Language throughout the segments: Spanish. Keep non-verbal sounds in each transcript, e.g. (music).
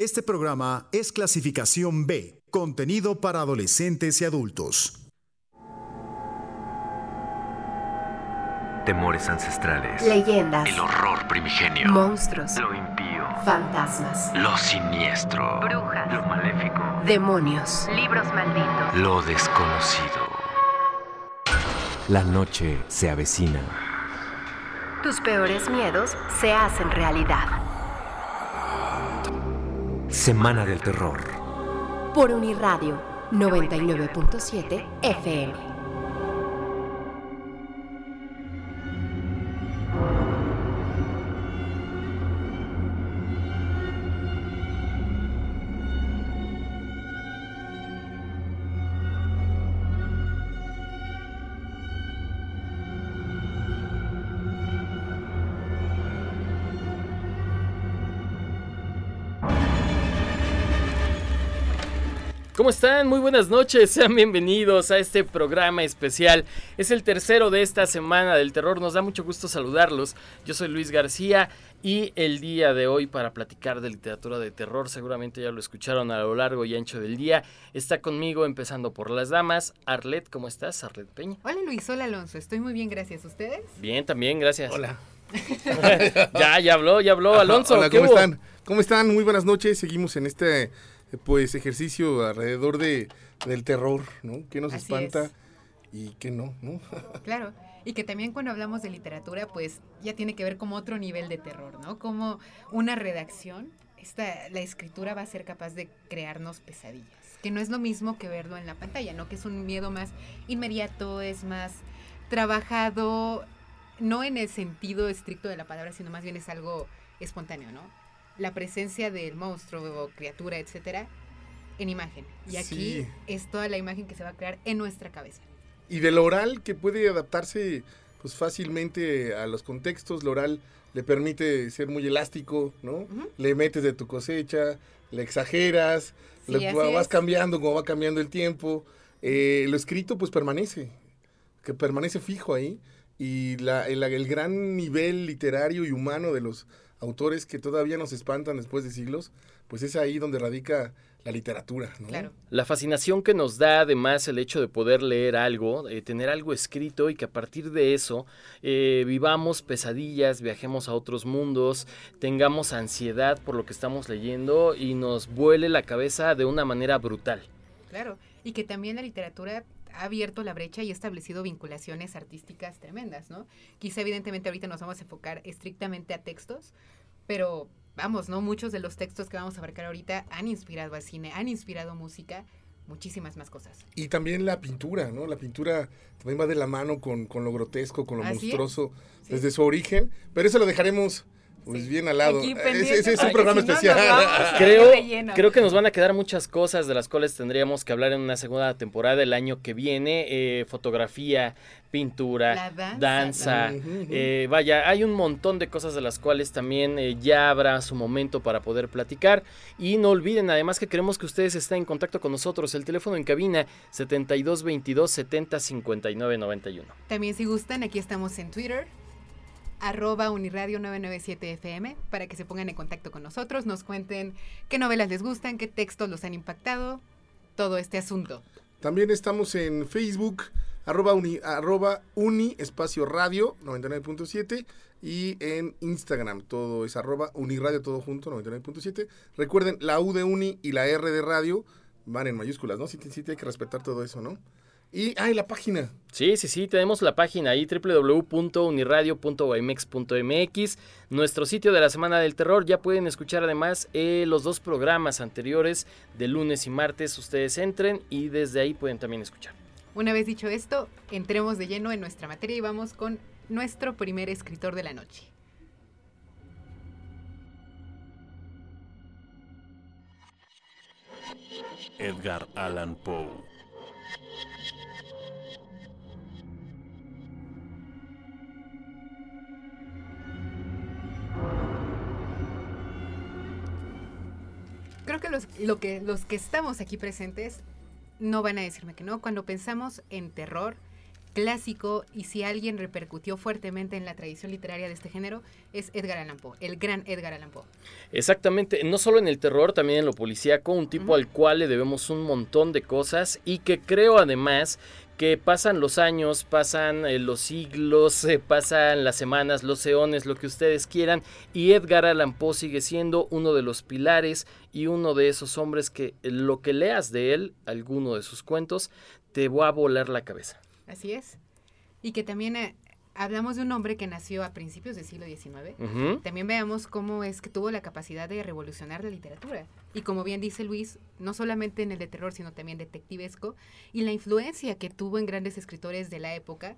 Este programa es clasificación B, contenido para adolescentes y adultos. Temores ancestrales. Leyendas. El horror primigenio. Monstruos. Lo impío. Fantasmas. Lo siniestro. Brujas. Lo maléfico. Demonios. Libros malditos. Lo desconocido. La noche se avecina. Tus peores miedos se hacen realidad. Semana del terror. Por Uniradio 99.7 FM. ¿Cómo están? Muy buenas noches, sean bienvenidos a este programa especial. Es el tercero de esta semana del terror, nos da mucho gusto saludarlos. Yo soy Luis García y el día de hoy para platicar de literatura de terror, seguramente ya lo escucharon a lo largo y ancho del día, está conmigo empezando por las damas. Arlet, ¿cómo estás? Arlet Peña. Hola Luis, hola Alonso, estoy muy bien, gracias. ¿Ustedes? Bien, también, gracias. Hola. (laughs) ya, ya habló, ya habló Alonso. Hola, ¿qué ¿cómo hubo? están? ¿Cómo están? Muy buenas noches. Seguimos en este pues ejercicio alrededor de del terror, ¿no? ¿Qué nos Así espanta es. y qué no, ¿no? (laughs) Claro, y que también cuando hablamos de literatura, pues ya tiene que ver como otro nivel de terror, ¿no? Como una redacción, esta, la escritura va a ser capaz de crearnos pesadillas, que no es lo mismo que verlo en la pantalla, ¿no? Que es un miedo más inmediato, es más trabajado, no en el sentido estricto de la palabra, sino más bien es algo espontáneo, ¿no? La presencia del monstruo o criatura, etcétera, en imagen. Y aquí Sí. es toda la imagen que se va a crear en nuestra cabeza. Y del oral que puede adaptarse pues fácilmente a los contextos, lo oral le permite ser muy elástico, ¿no? Le metes de tu cosecha, le exageras, Sí, le- vas es. cambiando como va cambiando el tiempo. Eh, lo escrito pues permanece, que permanece fijo ahí. Y la- el, el gran nivel literario y humano de los autores que todavía nos espantan después de siglos, pues es ahí donde radica la literatura, ¿no? Claro. La fascinación que nos da además el hecho de poder leer algo, eh, tener algo escrito y que a partir de eso eh, vivamos pesadillas, viajemos a otros mundos, tengamos ansiedad por lo que estamos leyendo y nos vuele la cabeza de una manera brutal. Claro, y que también la literatura ha abierto la brecha y ha establecido vinculaciones artísticas tremendas, ¿no? Quizá evidentemente ahorita nos vamos a enfocar estrictamente a textos, pero vamos, ¿no? Muchos de los textos que vamos a abarcar ahorita han inspirado al cine, han inspirado música, muchísimas más cosas. Y también la pintura, ¿no? La pintura también va de la mano con, con lo grotesco, con lo monstruoso Sí. desde su origen, pero eso lo dejaremos pues Sí. bien al lado. Ese, ese es un que programa si no nos especial. vamos. (laughs) Creo, creo que nos van a quedar muchas cosas de las cuales tendríamos que hablar en una segunda temporada el año que viene. eh, fotografía, pintura, La danza eh, vaya, hay un montón de cosas de las cuales también eh, ya habrá su momento para poder platicar. Y no olviden además que queremos que ustedes estén en contacto con nosotros. El teléfono en cabina 7222 70 59 91. También si gustan, aquí estamos en Twitter, arroba uniradio 997 FM, para que se pongan en contacto con nosotros, nos cuenten qué novelas les gustan, qué textos los han impactado, todo este asunto. También estamos en Facebook, arroba uni, arroba uni espacio radio 99.7 y en Instagram, todo es arroba uniradio todo junto 99.7. Recuerden, la U de uni y la R de radio van en mayúsculas, ¿no? Sí, sí, hay que respetar todo eso, ¿no? Y, ay, la página. Sí, sí, sí, tenemos la página ahí www.uniradio.guaymex.mx, nuestro sitio de la Semana del Terror. Ya pueden escuchar además eh, los dos programas anteriores de lunes y martes. Ustedes entren y desde ahí pueden también escuchar. Una vez dicho esto, entremos de lleno en nuestra materia y vamos con nuestro primer escritor de la noche. Edgar Allan Poe. Creo que los, lo que los que estamos aquí presentes no van a decirme que no. Cuando pensamos en terror, clásico y si alguien repercutió fuertemente en la tradición literaria de este género es Edgar Allan Poe, el gran Edgar Allan Poe. Exactamente, no solo en el terror, también en lo policíaco, un tipo al cual le debemos un montón de cosas y que creo además que pasan los años, pasan eh, los siglos, eh, pasan las semanas, los eones, lo que ustedes quieran, y Edgar Allan Poe sigue siendo uno de los pilares y uno de esos hombres que eh, lo que leas de él, alguno de sus cuentos, te va a volar la cabeza. Así es. Y que también hablamos de un hombre que nació a principios del siglo XIX. Ujú. También veamos cómo es que tuvo la capacidad de revolucionar la literatura. Y como bien dice Luis, no solamente en el de terror, sino también detectivesco. Y la influencia que tuvo en grandes escritores de la época,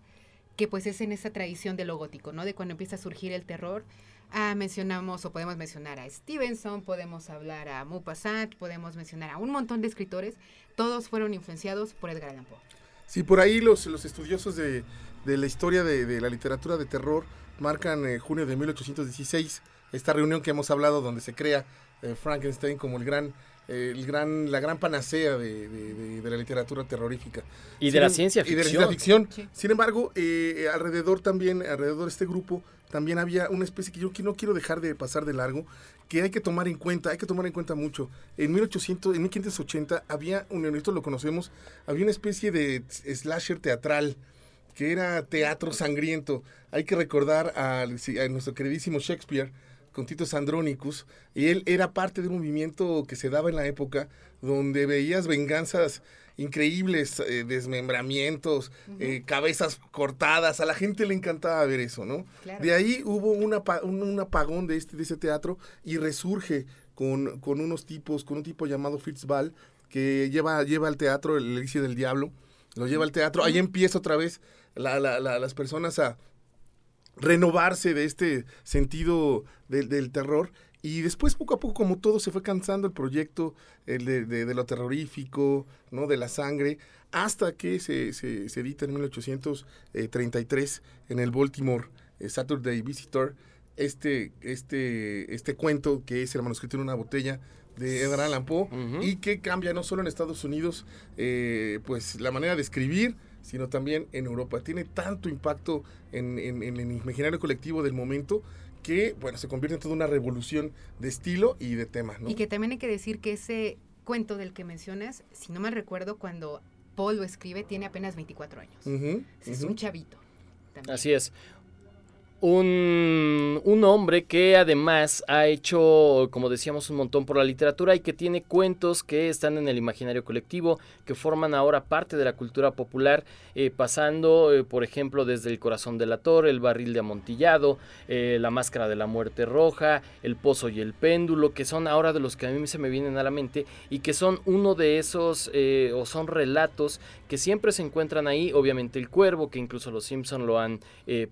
que pues es en esa tradición de lo gótico, ¿no? De cuando empieza a surgir el terror. Ah, mencionamos o podemos mencionar a Stevenson, podemos hablar a Maupassant, podemos mencionar a un montón de escritores. Todos fueron influenciados por Edgar Allan Poe. Sí, por ahí los, los estudiosos de, de la historia de, de la literatura de terror marcan eh, junio de 1816, esta reunión que hemos hablado donde se crea eh, Frankenstein como el gran, eh, el gran, la gran panacea de, de- de- de la literatura terrorífica. Y de Sin la em- ciencia Y de la ficción. ciencia ficción. Sí. Sin embargo, eh, alrededor también, alrededor de este grupo, también había una especie que yo que no quiero dejar de pasar de largo, que hay que tomar en cuenta, hay que tomar en cuenta mucho. En 1800, en 1580 había, un, esto lo conocemos, había una especie de slasher teatral que era teatro sangriento. Hay que recordar a, nuestro queridísimo Shakespeare con Titus Andronicus, y él era parte de un movimiento que se daba en la época donde veías venganzas increíbles, eh, desmembramientos, eh, cabezas cortadas, a la gente le encantaba ver eso, ¿no? Claro. De ahí hubo un, un- un apagón de, este, de ese teatro y resurge con, con unos tipos, con un tipo llamado Fritz Ball, que lleva, lleva al teatro el Elixir del Diablo, lo lleva al teatro, ahí empieza otra vez la- la- la- las personas a renovarse de este sentido del- del terror. Y después, poco a poco, como todo, se fue cansando el proyecto el de, de- de lo terrorífico, ¿no? de la sangre, hasta que se, se, se edita en 1833 en el Baltimore eh, Saturday Visitor este, este, este cuento que es el manuscrito en una botella de Edgar Allan Poe y que cambia no solo en Estados Unidos eh, pues la manera de escribir sino también en Europa tiene tanto impacto en, en- en el imaginario colectivo del momento que bueno se convierte en toda una revolución de estilo y de temas ¿no? Y que también hay que decir que ese cuento del que mencionas, si no mal recuerdo, cuando Paul lo escribe, tiene apenas 24 años. Es un chavito. también. Así es. Un, un hombre que además ha hecho, como decíamos, un montón por la literatura y que tiene cuentos que están en el imaginario colectivo, que forman ahora parte de la cultura popular, eh, pasando, eh, por ejemplo, desde El corazón de la torre, El barril de amontillado, eh, La máscara de la muerte roja, El pozo y el péndulo, que son ahora de los que a mí se me vienen a la mente y que son uno de esos, o son relatos que siempre se encuentran ahí, obviamente El Cuervo, que incluso los Simpson lo han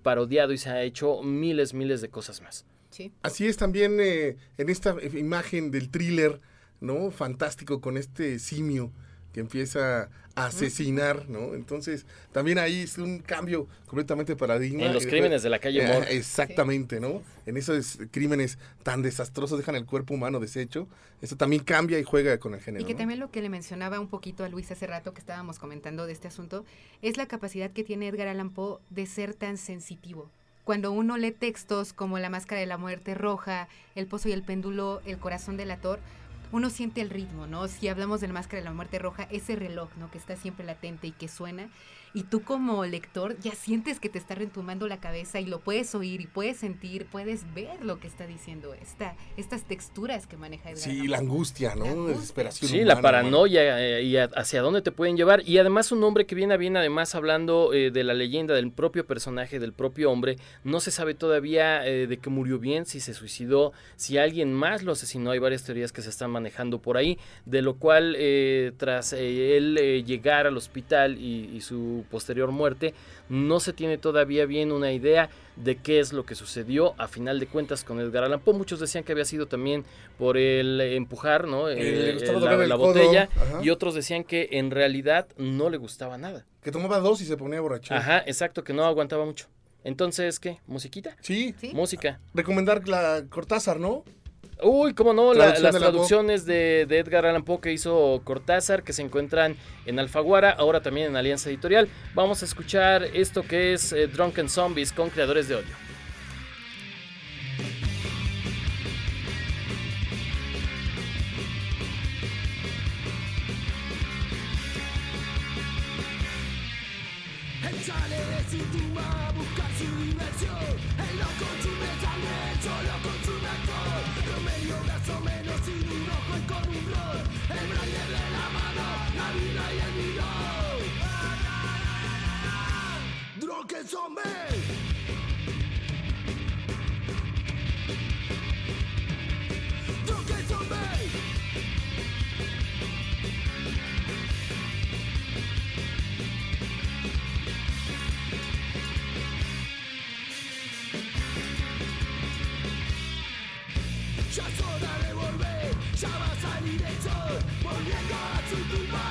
parodiado y se ha hecho miles, miles de cosas más. Sí. Así es también eh, en esta eh, imagen del thriller, ¿no? Fantástico con este simio que empieza a asesinar, ¿no? Entonces, también ahí es un cambio completamente de paradigma. En los crímenes de la calle Eh, Moore. exactamente, ¿no? En esos crímenes tan desastrosos dejan el cuerpo humano deshecho. Eso también cambia y juega con el género. Y que ¿no? también lo que le mencionaba un poquito a Luis hace rato que estábamos comentando de este asunto es la capacidad que tiene Edgar Allan Poe de ser tan sensitivo. Cuando uno lee textos como La Máscara de la Muerte Roja, El Pozo y el Péndulo, El Corazón del Ator, uno siente el ritmo, ¿no? Si hablamos del Máscara de la Muerte Roja, ese reloj, ¿no? Que está siempre latente y que suena. Y tú como lector ya sientes que te está retumbando la cabeza y lo puedes oír y puedes sentir, puedes ver lo que está diciendo esta, estas texturas que maneja Edgar Sí, la angustia, ¿no? La angustia. Desesperación. Sí, la paranoia eh, y a- hacia dónde te pueden llevar. Y además un hombre que viene a bien, además hablando eh, de la leyenda del propio personaje, del propio hombre. No se sabe todavía eh, de que murió bien, si se suicidó, si alguien más lo asesinó. Hay varias teorías que se están manejando por ahí. De lo cual, eh, tras eh, él eh, llegar al hospital y, y su posterior muerte, no se tiene todavía bien una idea de qué es lo que sucedió a final de cuentas con Edgar Allan Poe. Muchos decían que había sido también por el empujar, ¿no? Eh, Eh, la, botella ajá. y otros decían que en realidad no le gustaba nada. Que tomaba dos y se ponía borracho. Ajá, exacto, que no aguantaba mucho. Entonces, ¿qué? ¿Musiquita? Sí, Sí. Música. recomendar la Cortázar, ¿no? Uy, cómo no, la- las de traducciones de, de Edgar Allan Poe que hizo Cortázar, que se encuentran en Alfaguara, ahora también en Alianza Editorial. Vamos a escuchar esto que es eh, Drunken Zombies con creadores de odio. It's on me. Ya sola devolver, ya vas al volviendo a su tumba.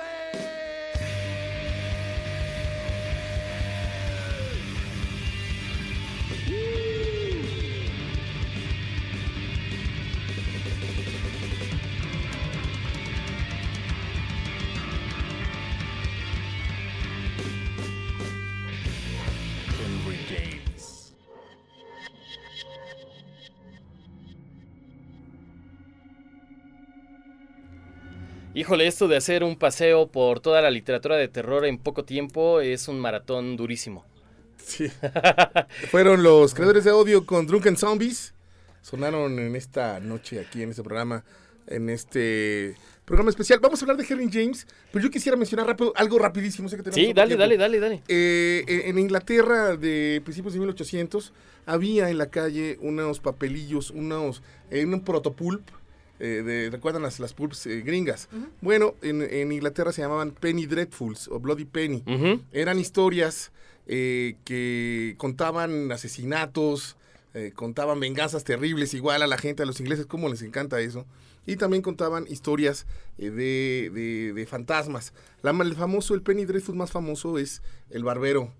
Híjole, esto de hacer un paseo por toda la literatura de terror en poco tiempo es un maratón durísimo. Sí. (laughs) Fueron los creadores de odio con Drunken Zombies. Sonaron en esta noche aquí en este programa, en este programa especial. Vamos a hablar de Henry James, pero yo quisiera mencionar rápido, algo rapidísimo. sé que tenemos Sí, dale, dale, dale, dale. Eh, eh, en Inglaterra de principios de 1800 había en la calle unos papelillos, unos, eh, un protopulp. Eh, de, ¿Recuerdan las, las pulps eh, gringas? Bueno, en, en Inglaterra se llamaban Penny Dreadfuls o Bloody Penny. Eran historias eh, que contaban asesinatos, eh, contaban venganzas terribles, igual a la gente, a los ingleses, como les encanta eso. Y también contaban historias eh, de, de- de fantasmas. La, el famoso, el Penny Dreadful más famoso es El Barbero,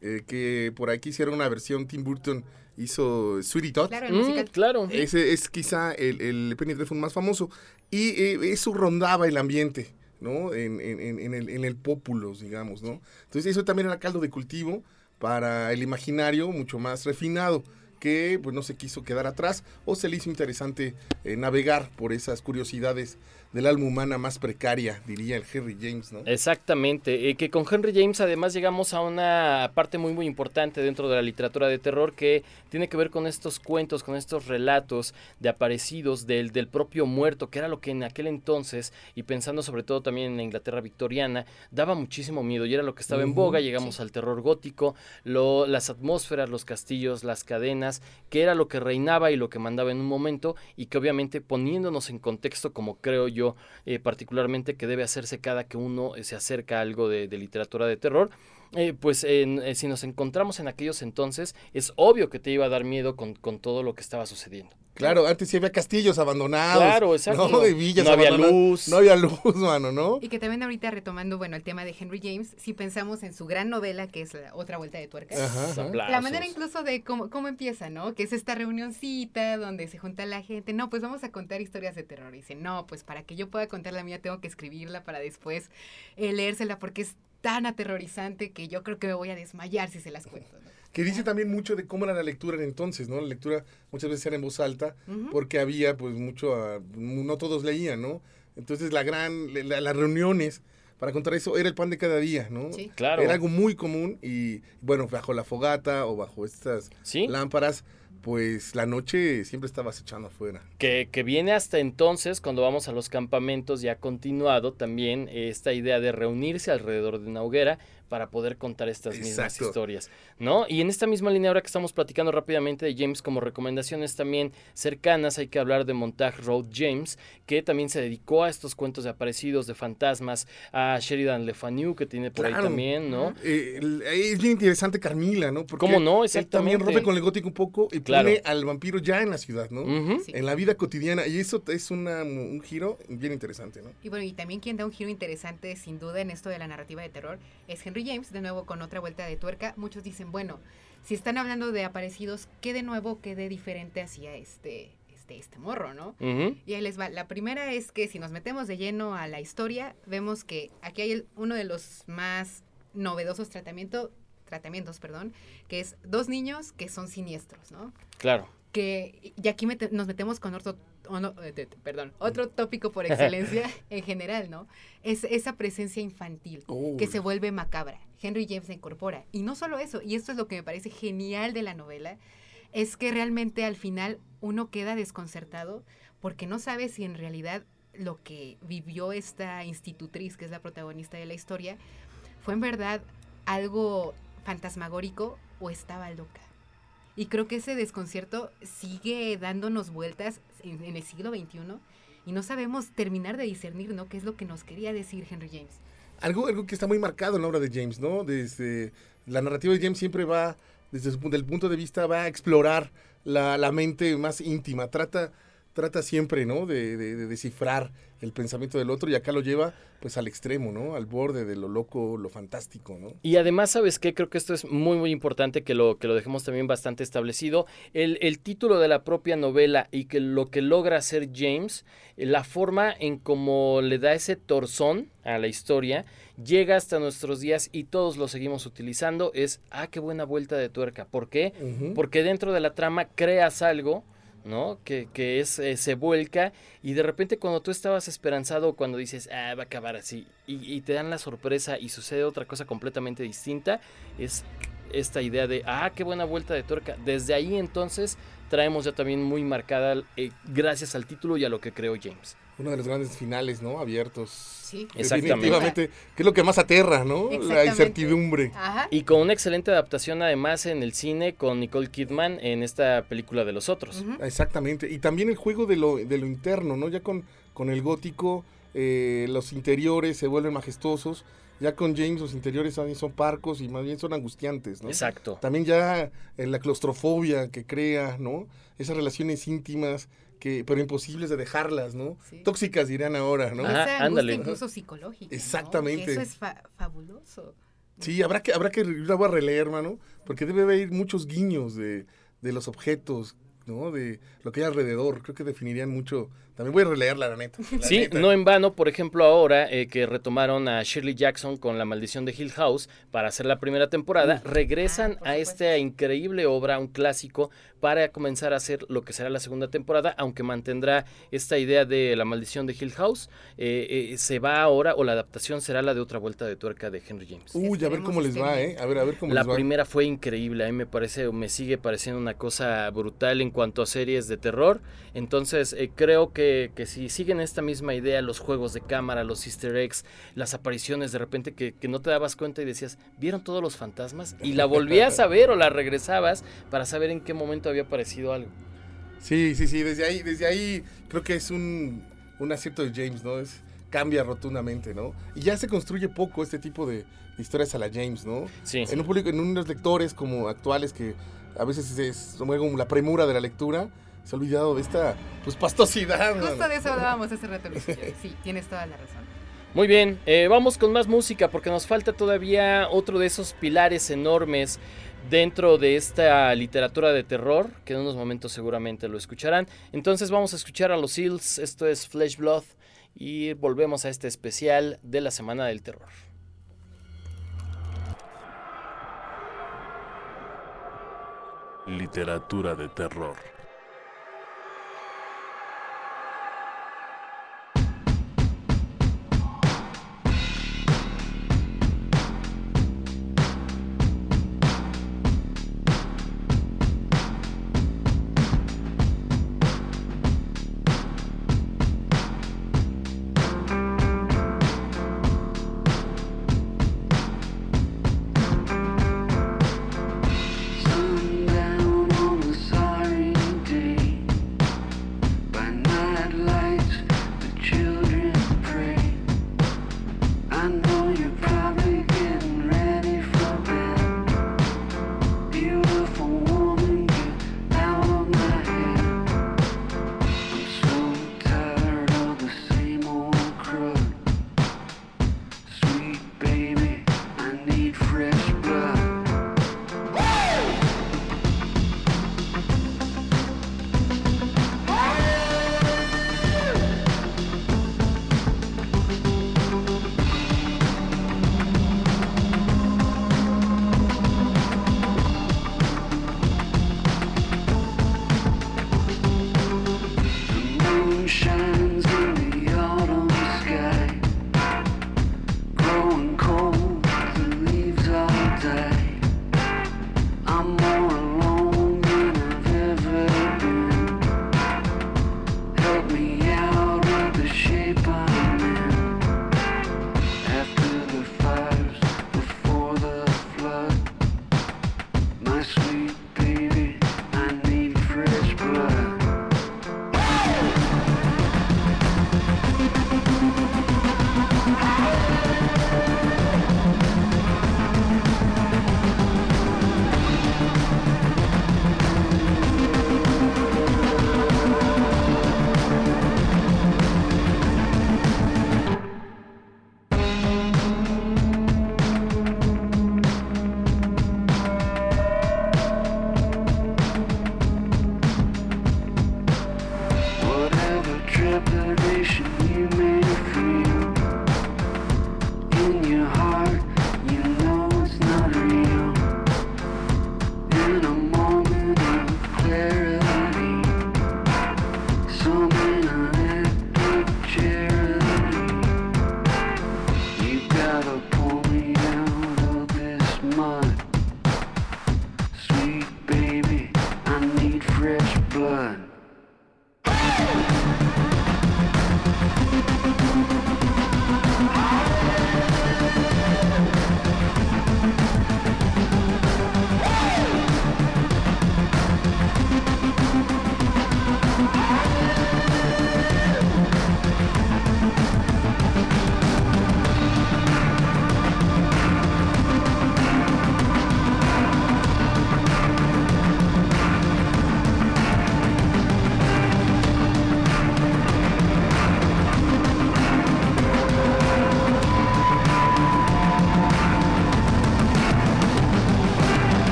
eh, que por aquí hicieron una versión, Tim Burton hizo Sweetie Todd. Claro, el Mm, musical. claro. Ese es quizá el, el Penny Dreadful más famoso. Y eh, eso rondaba el ambiente, ¿no? En, en- en- en el, en el pópulos, digamos, ¿no? Entonces eso también era caldo de cultivo para el imaginario mucho más refinado que pues no se quiso quedar atrás o se le hizo interesante eh, navegar por esas curiosidades del alma humana más precaria, diría el Henry James, ¿no? Exactamente, eh, que con Henry James además llegamos a una parte muy muy importante dentro de la literatura de terror que tiene que ver con estos cuentos, con estos relatos de aparecidos del, del propio muerto, que era lo que en aquel entonces, y pensando sobre todo también en la Inglaterra victoriana, daba muchísimo miedo y era lo que estaba en boga, llegamos al terror gótico, lo- las atmósferas, los castillos, las cadenas, que era lo que reinaba y lo que mandaba en un momento y que obviamente poniéndonos en contexto como creo yo eh, particularmente que debe hacerse cada que uno eh, se acerca a algo de, de literatura de terror. Eh, pues en- eh, si nos encontramos en aquellos entonces, es obvio que te iba a dar miedo con, con todo lo que estaba sucediendo. Claro, antes sí había castillos abandonados. Claro, exacto. ¿no? (laughs) De villas No había luz. No había luz, (laughs) mano, ¿no? Y que también ahorita retomando, bueno, el tema de Henry James, si pensamos en su gran novela, que es la otra vuelta de tuerca. Ajá, ajá. La manera incluso de cómo, cómo empieza, ¿no? Que es esta reunioncita donde se junta la gente. No, pues vamos a contar historias de terror. Y dice, no, pues para que yo pueda contar la mía tengo que escribirla para después eh, leérsela porque es tan aterrorizante que yo creo que me voy a desmayar si se las cuento. ¿no? Que dice también mucho de cómo era la lectura en entonces, ¿no? La lectura muchas veces era en voz alta, porque había, pues, mucho, ah, no todos leían, ¿no? Entonces, la gran, la- las reuniones para contar eso era el pan de cada día, ¿no? Sí. Claro. Era algo muy común y, bueno, bajo la fogata o bajo estas Sí. lámparas, pues la noche siempre estaba acechando afuera. Que, que viene hasta entonces, cuando vamos a los campamentos, ya continuado también esta idea de reunirse alrededor de una hoguera para poder contar estas mismas Exacto. historias, ¿no? Y en esta misma línea, ahora que estamos platicando rápidamente de James como recomendaciones también cercanas, hay que hablar de Montague Road James, que también se dedicó a estos cuentos de aparecidos, de fantasmas, a Sheridan Le Fanu, que tiene por ahí también, ¿no? Eh, es bien interesante Carmila, ¿no? Porque ¿Cómo no? él también Exactamente. rompe con el gótico un poco y Claro. pone al vampiro ya en la ciudad, ¿no? Sí. En la vida cotidiana. Y eso es una- un giro bien interesante, ¿no? Y bueno, y también quien da un giro interesante, sin duda, en esto de la narrativa de terror, es Henry James, de nuevo con otra vuelta de tuerca. Muchos dicen, bueno, si están hablando de aparecidos, ¿qué de nuevo, qué de diferente hacía este, este, este morro, no? Y ahí les va. La primera es que si nos metemos de lleno a la historia, vemos que aquí hay el- uno de los más novedosos tratamiento, tratamientos, perdón, que es dos niños que son siniestros, ¿no? Claro. que y aquí mete- nos metemos con otro o no, eh, perdón otro tópico por excelencia (laughs) en general no es esa presencia infantil que se vuelve macabra. Henry James se incorpora. Y no solo eso y esto es lo que me parece genial de la novela es que realmente al final uno queda desconcertado porque no sabe si en realidad lo que vivió esta institutriz que es la protagonista de la historia fue en verdad algo fantasmagórico o estaba loca. Y creo que ese desconcierto sigue dándonos vueltas en, el siglo XXI y no sabemos terminar de discernir, ¿no? ¿Qué es lo que nos quería decir Henry James? Algo, algo que está muy marcado en la obra de James, ¿no? La narrativa de James siempre va, desde su, del punto de vista, va a explorar la, la mente más íntima. Trata, trata siempre, ¿no? De, de- de descifrar el pensamiento del otro y acá lo lleva, pues, al extremo, ¿no? Al borde de lo loco, lo fantástico, ¿no? Y además, ¿sabes qué? Creo que esto es muy, muy importante que lo, que lo dejemos también bastante establecido. El, el título de la propia novela y que lo que logra hacer James, eh, la forma en cómo le da ese torzón a la historia, llega hasta nuestros días y todos lo seguimos utilizando, es, ah, qué buena vuelta de tuerca. ¿Por qué? Porque dentro de la trama creas algo, ¿no? Que, que es, eh, se vuelca y de repente cuando tú estabas esperanzado, cuando dices, ah, va a acabar así, y, y te dan la sorpresa y sucede otra cosa completamente distinta, es esta idea de, ah, qué buena vuelta de tuerca. Desde ahí entonces traemos ya también muy marcada, eh, gracias al título y a lo que creó James. Uno de los grandes finales, ¿no? Abiertos. Sí. Definitivamente, que es lo que más aterra, ¿no? La incertidumbre. Ajá. Y con una excelente adaptación además en el cine con Nicole Kidman en esta película de los otros. Exactamente. Y también el juego de lo, de lo interno, ¿no? Ya con, con el gótico, eh, los interiores se vuelven majestuosos. Ya con James los interiores también son parcos y más bien son angustiantes, ¿no? Exacto. También ya eh, la claustrofobia que crea, ¿no? Esas relaciones íntimas, que, pero imposibles de dejarlas, ¿no? Sí. Tóxicas dirían ahora, ¿no? Ajá, Esa ándale. incluso psicológica. Exactamente. Eso es fa- fabuloso. Sí, habrá que, habrá que, la voy a releer, hermano, porque debe haber muchos guiños de, de los objetos, ¿no? De lo que hay alrededor. Creo que definirían mucho. También voy a releerla, la neta. la Sí, neta. no en vano, por ejemplo, ahora eh, que retomaron a Shirley Jackson con La Maldición de Hill House para hacer la primera temporada, regresan Ah, a supuesto. esta increíble obra, un clásico, para comenzar a hacer lo que será la segunda temporada, aunque mantendrá esta idea de La Maldición de Hill House. eh, eh, se va ahora, o la adaptación será la de otra vuelta de tuerca de Henry James. Uy, a ver cómo les esté va. ¿eh? A ver, a ver cómo La les va. primera fue increíble, a mí me parece, me sigue pareciendo una cosa brutal en cuanto a series de terror. Entonces, eh, creo que, que si siguen esta misma idea, los juegos de cámara, los easter eggs, las apariciones de repente que, que no te dabas cuenta y decías, ¿vieron todos los fantasmas? Y la volvías a ver o la regresabas para saber en qué momento había aparecido algo. Sí, sí, sí, desde ahí, desde ahí creo que es un, un acierto de James, ¿no? Es, cambia rotundamente, ¿no? Y ya se construye poco este tipo de, historias a la James, ¿no? Sí. En un público, en unos lectores como actuales que a veces es como la premura de la lectura, se ha olvidado de esta pues pastosidad. Justo de eso hablábamos hace rato, Luis. Sí, tienes toda la razón. Muy bien, eh, vamos con más música porque nos falta todavía otro de esos pilares enormes dentro de esta literatura de terror, que en unos momentos seguramente lo escucharán. Entonces vamos a escuchar a los Seals, esto es Flesh Blood, y volvemos a este especial de la Semana del Terror. Literatura de terror.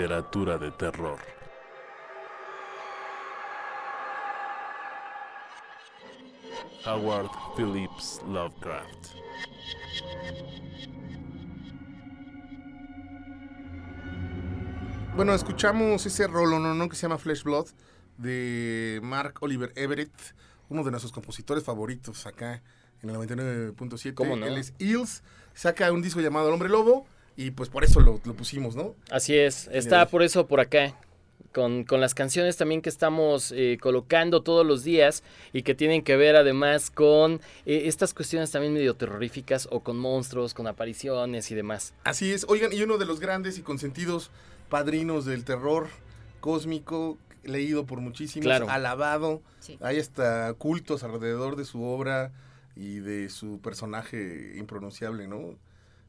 Literatura de terror. Howard Phillips Lovecraft. Bueno, escuchamos ese rolo, ¿no? ¿no? Que se llama Flesh Blood de Mark Oliver Everett, uno de nuestros compositores favoritos acá en el 99.7. ¿Cómo no? Él es Eels, saca un disco llamado El Hombre Lobo y pues por eso lo, lo pusimos, ¿no? Así es, está por eso por acá. Con, con las canciones también que estamos eh, colocando todos los días y que tienen que ver además con eh, estas cuestiones también medio terroríficas o con monstruos, con apariciones y demás. Así es. Oigan, y uno de los grandes y consentidos padrinos del terror cósmico, leído por muchísimos, Claro. alabado. Sí. Hay hasta cultos alrededor de su obra y de su personaje impronunciable, ¿no?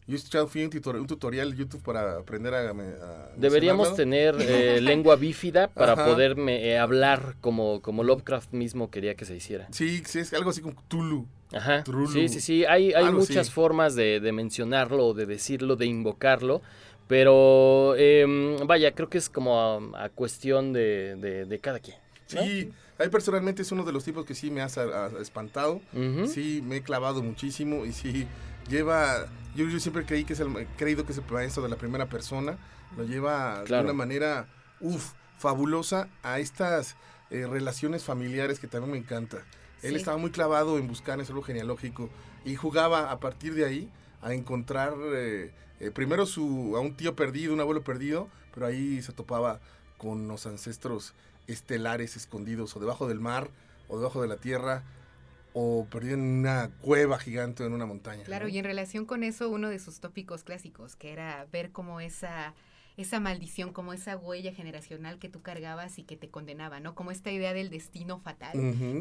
Yo fui a un, tutor- un tutorial de YouTube para aprender a... a Deberíamos tener eh, (laughs) lengua bífida para Ajá. poderme eh, hablar como, como Lovecraft mismo quería que se hiciera. Sí, sí, es algo así como Tulu. Ajá. Sí, sí, sí. Hay, hay Algo muchas formas de, de mencionarlo, de decirlo, de invocarlo. Pero em, vaya, creo que es como a, a cuestión de, de- de cada quien. ¿no? Sí, ahí personalmente es uno de los tipos que sí me ha sa- ha espantado. Sí, me he clavado muchísimo y sí lleva. Yo, yo siempre creí que es el, he creído que es el maestro de la primera persona. Lo lleva Claro. de una manera, uff, fabulosa a estas eh, relaciones familiares que también me encanta. Él Sí. estaba muy clavado en buscar ese árbol genealógico y jugaba a partir de ahí a encontrar eh, eh, primero su, a un tío perdido, un abuelo perdido, pero ahí se topaba con los ancestros estelares escondidos o debajo del mar o debajo de la tierra o perdido en una cueva gigante o en una montaña. Claro, ¿no? y en relación con eso, uno de sus tópicos clásicos, que era ver como esa, esa maldición, como esa huella generacional que tú cargabas y que te condenaba, ¿no? Como esta idea del destino fatal,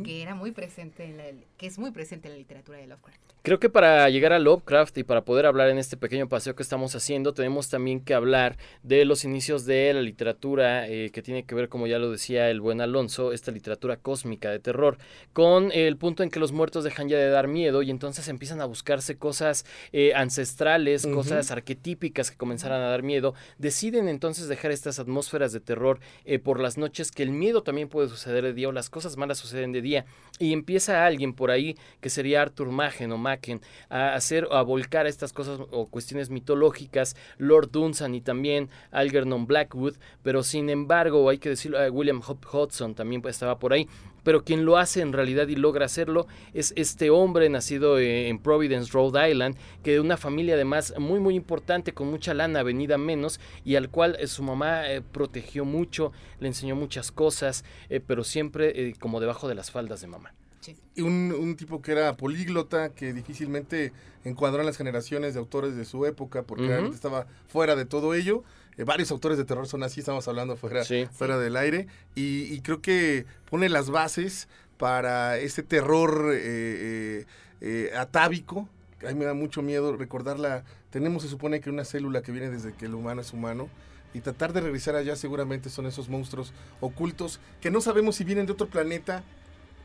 que era muy presente en la, que es muy presente en la literatura de Lovecraft. Creo que para llegar a Lovecraft y para poder hablar en este pequeño paseo que estamos haciendo, tenemos también que hablar de los inicios de la literatura eh, que tiene que ver, como ya lo decía el buen Alonso, esta literatura cósmica de terror, con el punto en que los muertos dejan ya de dar miedo y entonces empiezan a buscarse cosas eh, ancestrales, cosas arquetípicas que comenzaran a dar miedo. Deciden entonces dejar estas atmósferas de terror eh, por las noches, que el miedo también puede suceder de día o las cosas malas suceden de día. Y empieza alguien por ahí, que sería Arthur Machen o Machen, a hacer, a volcar estas cosas o cuestiones mitológicas, Lord Dunsan y también Algernon Blackwood, pero sin embargo, hay que decirlo, eh, William Hop Hodgson también pues, estaba por ahí. Pero quien lo hace en realidad y logra hacerlo es este hombre nacido eh, en Providence, Rhode Island, que de una familia además muy muy importante, con mucha lana venida menos, y al cual eh, su mamá eh, protegió mucho, le enseñó muchas cosas, eh, pero siempre eh, como debajo de las faldas de mamá. Y un, un tipo que era políglota, que difícilmente encuadró en las generaciones de autores de su época, porque realmente estaba fuera de todo ello. Eh, varios autores de terror son así, estamos hablando fuera, Sí. fuera del aire. Y, y creo que pone las bases para ese terror eh, eh, eh, atávico. A mí me da mucho miedo recordarla. Tenemos, se supone que una célula que viene desde que el humano es humano. Y tratar de regresar allá seguramente son esos monstruos ocultos que no sabemos si vienen de otro planeta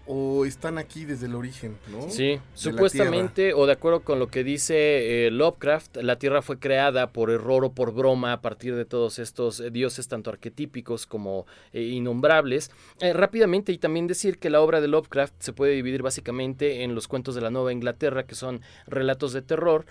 o están aquí desde el origen, ¿no? Sí, supuestamente, o de acuerdo con lo que dice eh, Lovecraft, la Tierra fue creada por error o por broma a partir de todos estos eh, dioses, tanto arquetípicos como eh, innombrables. Eh, rápidamente, y también decir que la obra de Lovecraft se puede dividir básicamente en los cuentos de la Nueva Inglaterra, que son relatos de terror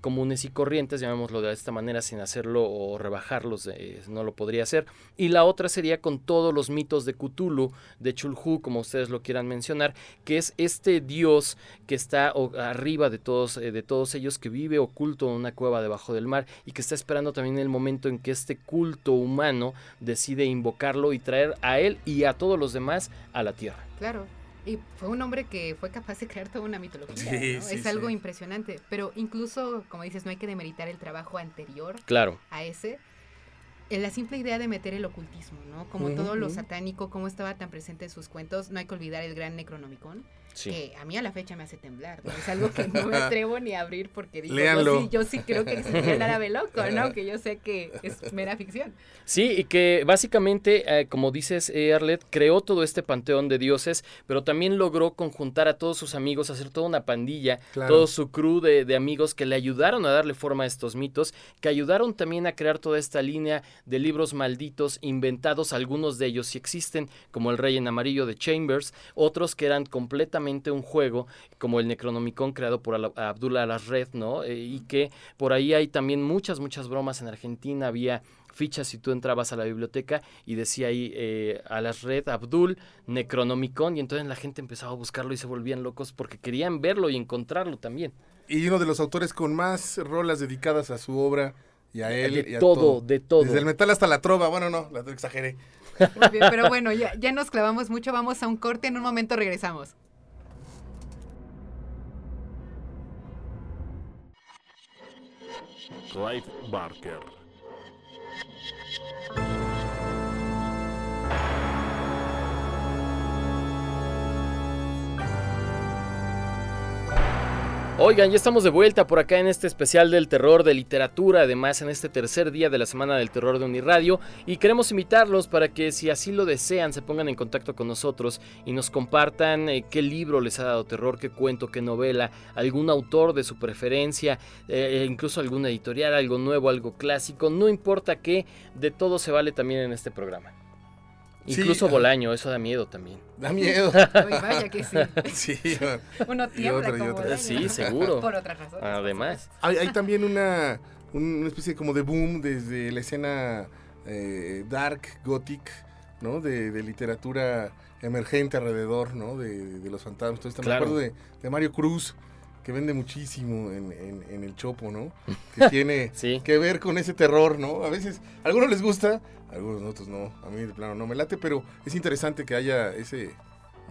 comunes y corrientes, llamémoslo de esta manera sin hacerlo o rebajarlos, no lo podría hacer. Y la otra sería con todos los mitos de Cthulhu, de Chulhu, como ustedes lo quieran mencionar, que es este dios que está arriba de todos, eh, de todos ellos, que vive oculto en una cueva debajo del mar y que está esperando también el momento en que este culto humano decide invocarlo y traer a él y a todos los demás a la tierra. Claro. Y fue un hombre que fue capaz de crear toda una mitología. Sí, ¿no? sí, es algo sí. impresionante. Pero incluso, como dices, no hay que demeritar el trabajo anterior Claro, a ese. En la simple idea de meter el ocultismo, ¿no? Como todo lo satánico, cómo estaba tan presente en sus cuentos, no hay que olvidar el gran Necronomicon. Sí. que a mí a la fecha me hace temblar, ¿no? Es algo que no me (laughs) atrevo ni a abrir porque digo. Yo, sí, yo sí creo que existe el árabe loco, ¿no? Que yo sé que es mera ficción. Sí, y que básicamente, eh, como dices, eh, Arlet, creó todo este panteón de dioses, pero también logró conjuntar a todos sus amigos, hacer toda una pandilla, Claro. todo su crew de, de amigos que le ayudaron a darle forma a estos mitos, que ayudaron también a crear toda esta línea de libros malditos inventados, algunos de ellos sí existen, como El Rey en Amarillo de Chambers, otros que eran completamente un juego, como el Necronomicon creado por Abdullah Al-Red, ¿no? Eh, y que por ahí hay también muchas, muchas bromas en Argentina, había fichas si tú entrabas a la biblioteca y decía ahí eh, a las red Abdul Necronomicon y entonces la gente empezaba a buscarlo y se volvían locos porque querían verlo y encontrarlo también. Y uno de los autores con más rolas dedicadas a su obra y a él. De y a todo, de todo. Desde el metal hasta la trova. Bueno, no, la exageré. Muy bien, pero bueno, ya, ya nos clavamos mucho, vamos a un corte, en un momento regresamos. Clive Barker. Oigan, ya estamos de vuelta por acá en este especial del terror de literatura, además en este tercer día de la Semana del Terror de Uniradio, y queremos invitarlos para que si así lo desean se pongan en contacto con nosotros y nos compartan eh, qué libro les ha dado terror, qué cuento, qué novela, algún autor de su preferencia, eh, incluso alguna editorial, algo nuevo, algo clásico, no importa qué, de todo se vale también en este programa. Incluso ajá. Bolaño, eso da miedo también. Da miedo. (laughs) Uy, vaya que sí. (laughs) sí. (laughs) Uno tiembla otra, y como otra. Bolaño. Sí, seguro. Por otras razones. Además. Hay, hay también una, un- una especie como de boom desde la escena eh, dark, gothic, ¿no? De, de literatura emergente alrededor, ¿no? De, de los fantasmas. Esto. Claro. Me acuerdo de, de Mario Cruz, que vende muchísimo en, en- en el Chopo, ¿no? (laughs) Que tiene Sí. que ver con ese terror, ¿no? A veces, a algunos les gusta, a algunos otros no. A mí de plano no me late, pero es interesante que haya ese,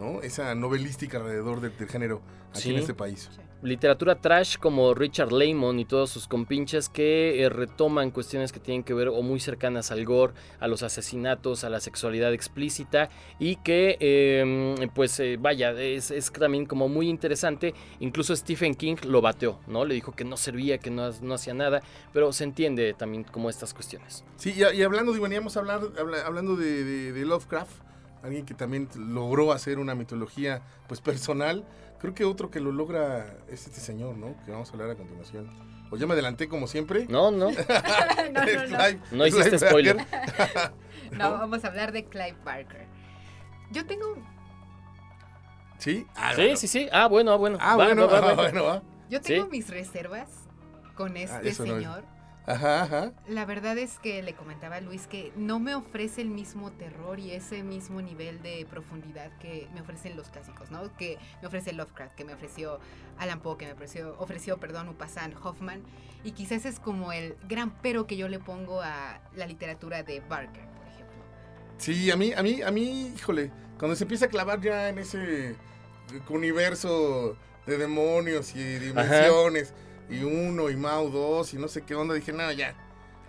¿no? Esa novelística alrededor del, del género aquí Sí. en este país. literatura trash como Richard Layman y todos sus compinches que eh, retoman cuestiones que tienen que ver o muy cercanas al gore, a los asesinatos, a la sexualidad explícita y que eh, pues eh, vaya, es, es también como muy interesante, incluso Stephen King lo bateó, ¿no? Le dijo que no servía, que no, no hacía nada, pero se entiende también como estas cuestiones. Sí, y, y hablando, digo, veníamos a hablar, habla- hablando de, de- de Lovecraft, alguien que también logró hacer una mitología pues personal. Creo que otro que lo logra es este señor, ¿no? Que vamos a hablar a continuación. O ya me adelanté como siempre. No, no, (laughs) (laughs) no, no, no. Clive- no hiciste Clive spoiler. (laughs) No, vamos a hablar de Clive Barker. Yo tengo, ¿Sí? Ah, Sí, bueno. sí, sí. Ah, bueno, ah, bueno. Ah, Va, bueno, va, va, ah, va. bueno, va. yo tengo Sí. mis reservas con este señor. Ajá, ajá. La verdad es que le comentaba a Luis que no me ofrece el mismo terror y ese mismo nivel de profundidad que me ofrecen los clásicos, ¿no? Que me ofrece Lovecraft, que me ofreció Alan Poe, que me ofreció, ofreció perdón, Upassan, Hoffman. Y quizás es como el gran pero que yo le pongo a la literatura de Barker, por ejemplo. Sí, a mí, a mí, a mí, híjole, cuando se empieza a clavar ya en ese universo de demonios y dimensiones, y uno, y Mao dos, y no sé qué onda, dije, no, ya.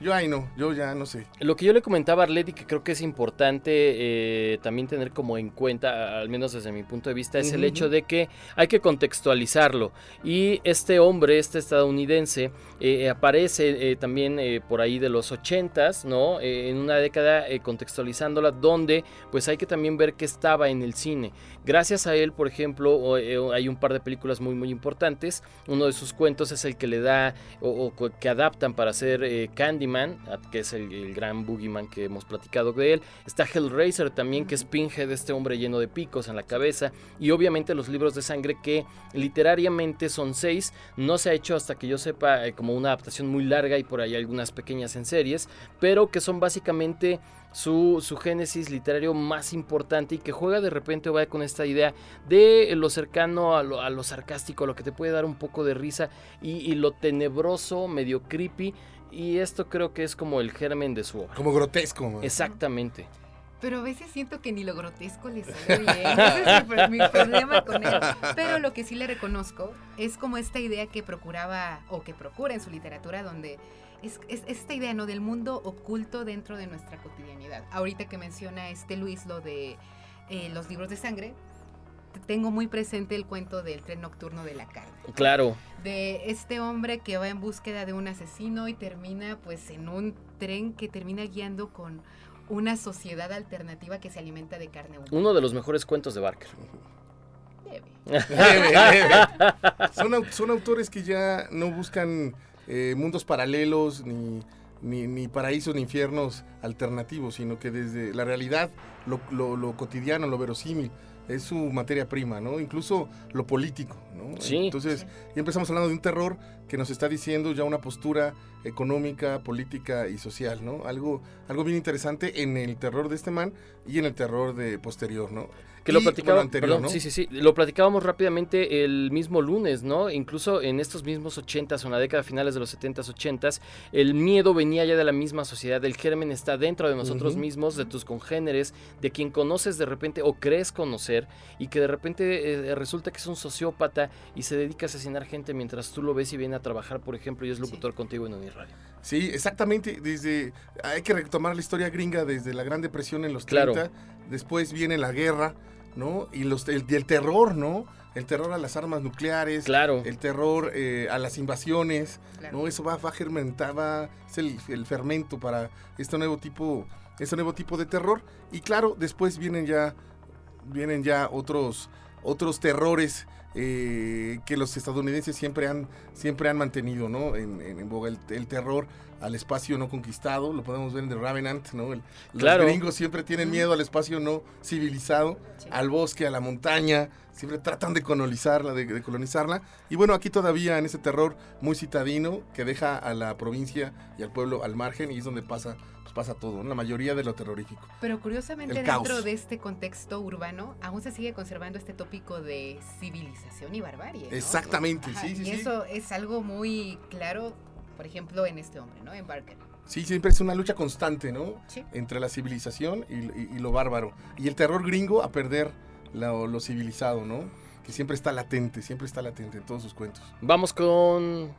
Yo ahí no, yo ya no sé. Lo que yo le comentaba a Arlette y que creo que es importante eh, también tener como en cuenta, al menos desde mi punto de vista, es el hecho de que hay que contextualizarlo. Y este hombre, este estadounidense, eh, aparece eh, también por ahí de los ochentas, ¿no? En una década contextualizándola, donde pues hay que también ver que estaba en el cine. Gracias a él, por ejemplo, hay un par de películas muy muy importantes. Uno de sus cuentos es el que le da o, o que adaptan para hacer Candyman, a- que es el, gran boogeyman que hemos platicado de él. Está Hellraiser también, que es Pinhead, este hombre lleno de picos en la cabeza. Y obviamente los libros de sangre que literariamente son seis. No se ha hecho hasta que yo sepa eh, como una adaptación muy larga y por ahí algunas pequeñas en series, pero que son básicamente su, su génesis literario más importante y que juega de repente va con esta idea de lo cercano a lo, a lo sarcástico, lo que te puede dar un poco de risa y lo tenebroso, medio creepy. Y esto creo que es como el germen de su obra. Como grotesco. man. Exactamente. Pero a veces siento que ni lo grotesco le sale bien. Ese es mi, pro- mi problema con él. Pero lo que sí le reconozco es como esta idea que procuraba o que procura en su literatura, donde es, es esta idea no del mundo oculto dentro de nuestra cotidianidad. Ahorita que menciona este Luis lo de eh, los libros de sangre, tengo muy presente el cuento del tren nocturno de la carne. Claro. De este hombre que va en búsqueda de un asesino y termina pues en un tren que termina guiando con una sociedad alternativa que se alimenta de carne humana. Uno de los mejores cuentos de Barker. Debe. (laughs) son, au- son autores que ya no buscan eh, mundos paralelos ni, ni, ni paraísos ni infiernos alternativos, sino que desde la realidad, lo, lo- lo cotidiano, lo verosímil, es su materia prima, ¿no? Incluso lo político, ¿no? Sí. Entonces, Sí. ya empezamos hablando de un terror que nos está diciendo ya una postura económica, política y social, ¿no? Algo, algo bien interesante en el terror de este man y en el terror de posterior, ¿no? Que lo bueno, perdón, ¿no? sí, sí, sí, lo platicábamos rápidamente el mismo lunes, ¿no? Incluso en estos mismos 80s o en la década finales de los 70s, 80s, el miedo venía ya de la misma sociedad, el germen está dentro de nosotros mismos, de tus congéneres, de quien conoces de repente o crees conocer y que de repente eh, resulta que es un sociópata y se dedica a asesinar gente mientras tú lo ves y viene a trabajar, por ejemplo, y es locutor contigo en Uniradio. Sí, exactamente. Desde hay que retomar la historia gringa desde la Gran Depresión en los Claro. 30. Después viene la guerra, ¿no? Y los el, y el terror, ¿no? El terror a las armas nucleares. Claro. El terror eh, a las invasiones, Claro. ¿no? Eso va, va a fermentar, va- es el, el fermento para este nuevo tipo, este nuevo tipo de terror. Y claro, después vienen ya, vienen ya otros, otros terrores eh, que los estadounidenses siempre han, siempre han mantenido, ¿no? En, en- en boga el, el terror al espacio no conquistado, lo podemos ver en The Revenant, ¿no? El- Claro. Los gringos siempre tienen miedo al espacio no civilizado, Sí. al bosque, a la montaña, siempre tratan de colonizarla, de, de colonizarla. Y bueno, aquí todavía en ese terror muy citadino que deja a la provincia y al pueblo al margen y es donde pasa, pues pasa todo, ¿no? la mayoría de lo terrorífico. Pero curiosamente El dentro caos. de este contexto urbano aún se sigue conservando este tópico de civilización y barbarie. ¿no? Exactamente, Ajá, sí, sí, y sí. eso es algo muy claro, por ejemplo, en este hombre, ¿no? En Barker. Sí, siempre es una lucha constante, ¿no? Sí. Entre la civilización y, y- y lo bárbaro. Y el terror gringo a perder lo, lo civilizado, ¿no? Que siempre está latente, siempre está latente en todos sus cuentos. Vamos con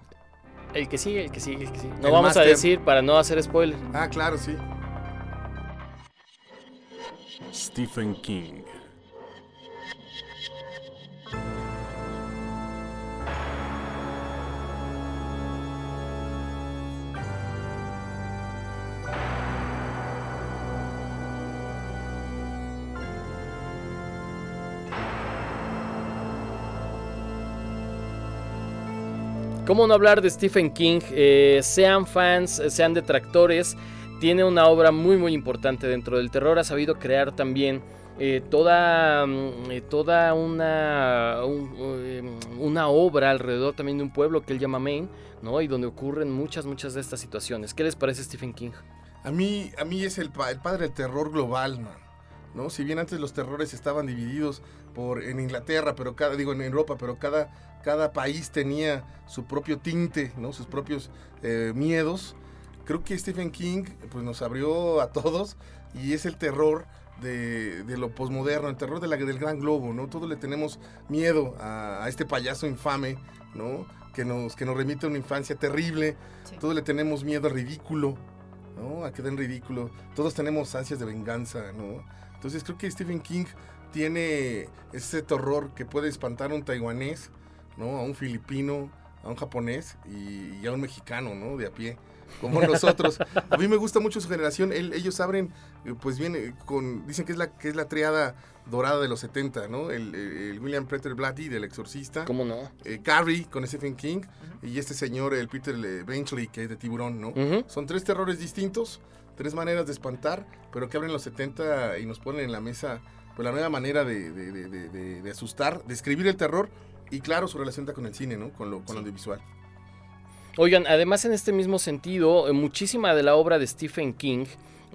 el que sigue, el que sigue, el que sigue. No El vamos a decir para no hacer spoiler. Ah, claro, sí. Stephen King. ¿Cómo no hablar de Stephen King? Eh, sean fans, eh, sean detractores, tiene una obra muy muy importante dentro del terror. Ha sabido crear también eh, toda, mm, eh, toda una, un- una obra alrededor también de un pueblo que él llama Maine, ¿no? Y donde ocurren muchas, muchas de estas situaciones. ¿Qué les parece Stephen King? A mí, a mí es el, el padre del terror global, man. ¿no? Si bien antes los terrores estaban divididos por en Inglaterra, pero cada, digo en Europa, pero cada, cada país tenía su propio tinte, ¿no? Sus propios eh, miedos. Creo que Stephen King pues, nos abrió a todos y es el terror de, de lo posmoderno, el terror de la- del gran globo, ¿no? Todos le tenemos miedo a, a este payaso infame, ¿no? Que nos, que nos remite a una infancia terrible. Sí. Todos le tenemos miedo al ridículo, ¿no? A quedar en ridículo. Todos tenemos ansias de venganza, ¿no? Entonces creo que Stephen King tiene ese terror que puede espantar a un taiwanés, ¿no? A un filipino, a un japonés y, y a un mexicano, ¿no? De a pie, como nosotros. A mí me gusta mucho su generación. Él- ellos abren, eh, pues viene con, dicen que es la que es la triada dorada de los 70, ¿no? El, William Peter Blatty del Exorcista ¿Cómo no? eh, Carrie con Stephen King y este señor, el Peter Benchley, que es de Tiburón, ¿no? Son tres terrores distintos, tres maneras de espantar, pero que abren los 70 y nos ponen en la mesa pues, la nueva manera de- de asustar, de escribir el terror y claro, su relación con el cine, ¿no? Con lo, con lo audiovisual. Oigan, además en este mismo sentido, eh, muchísima de la obra de Stephen King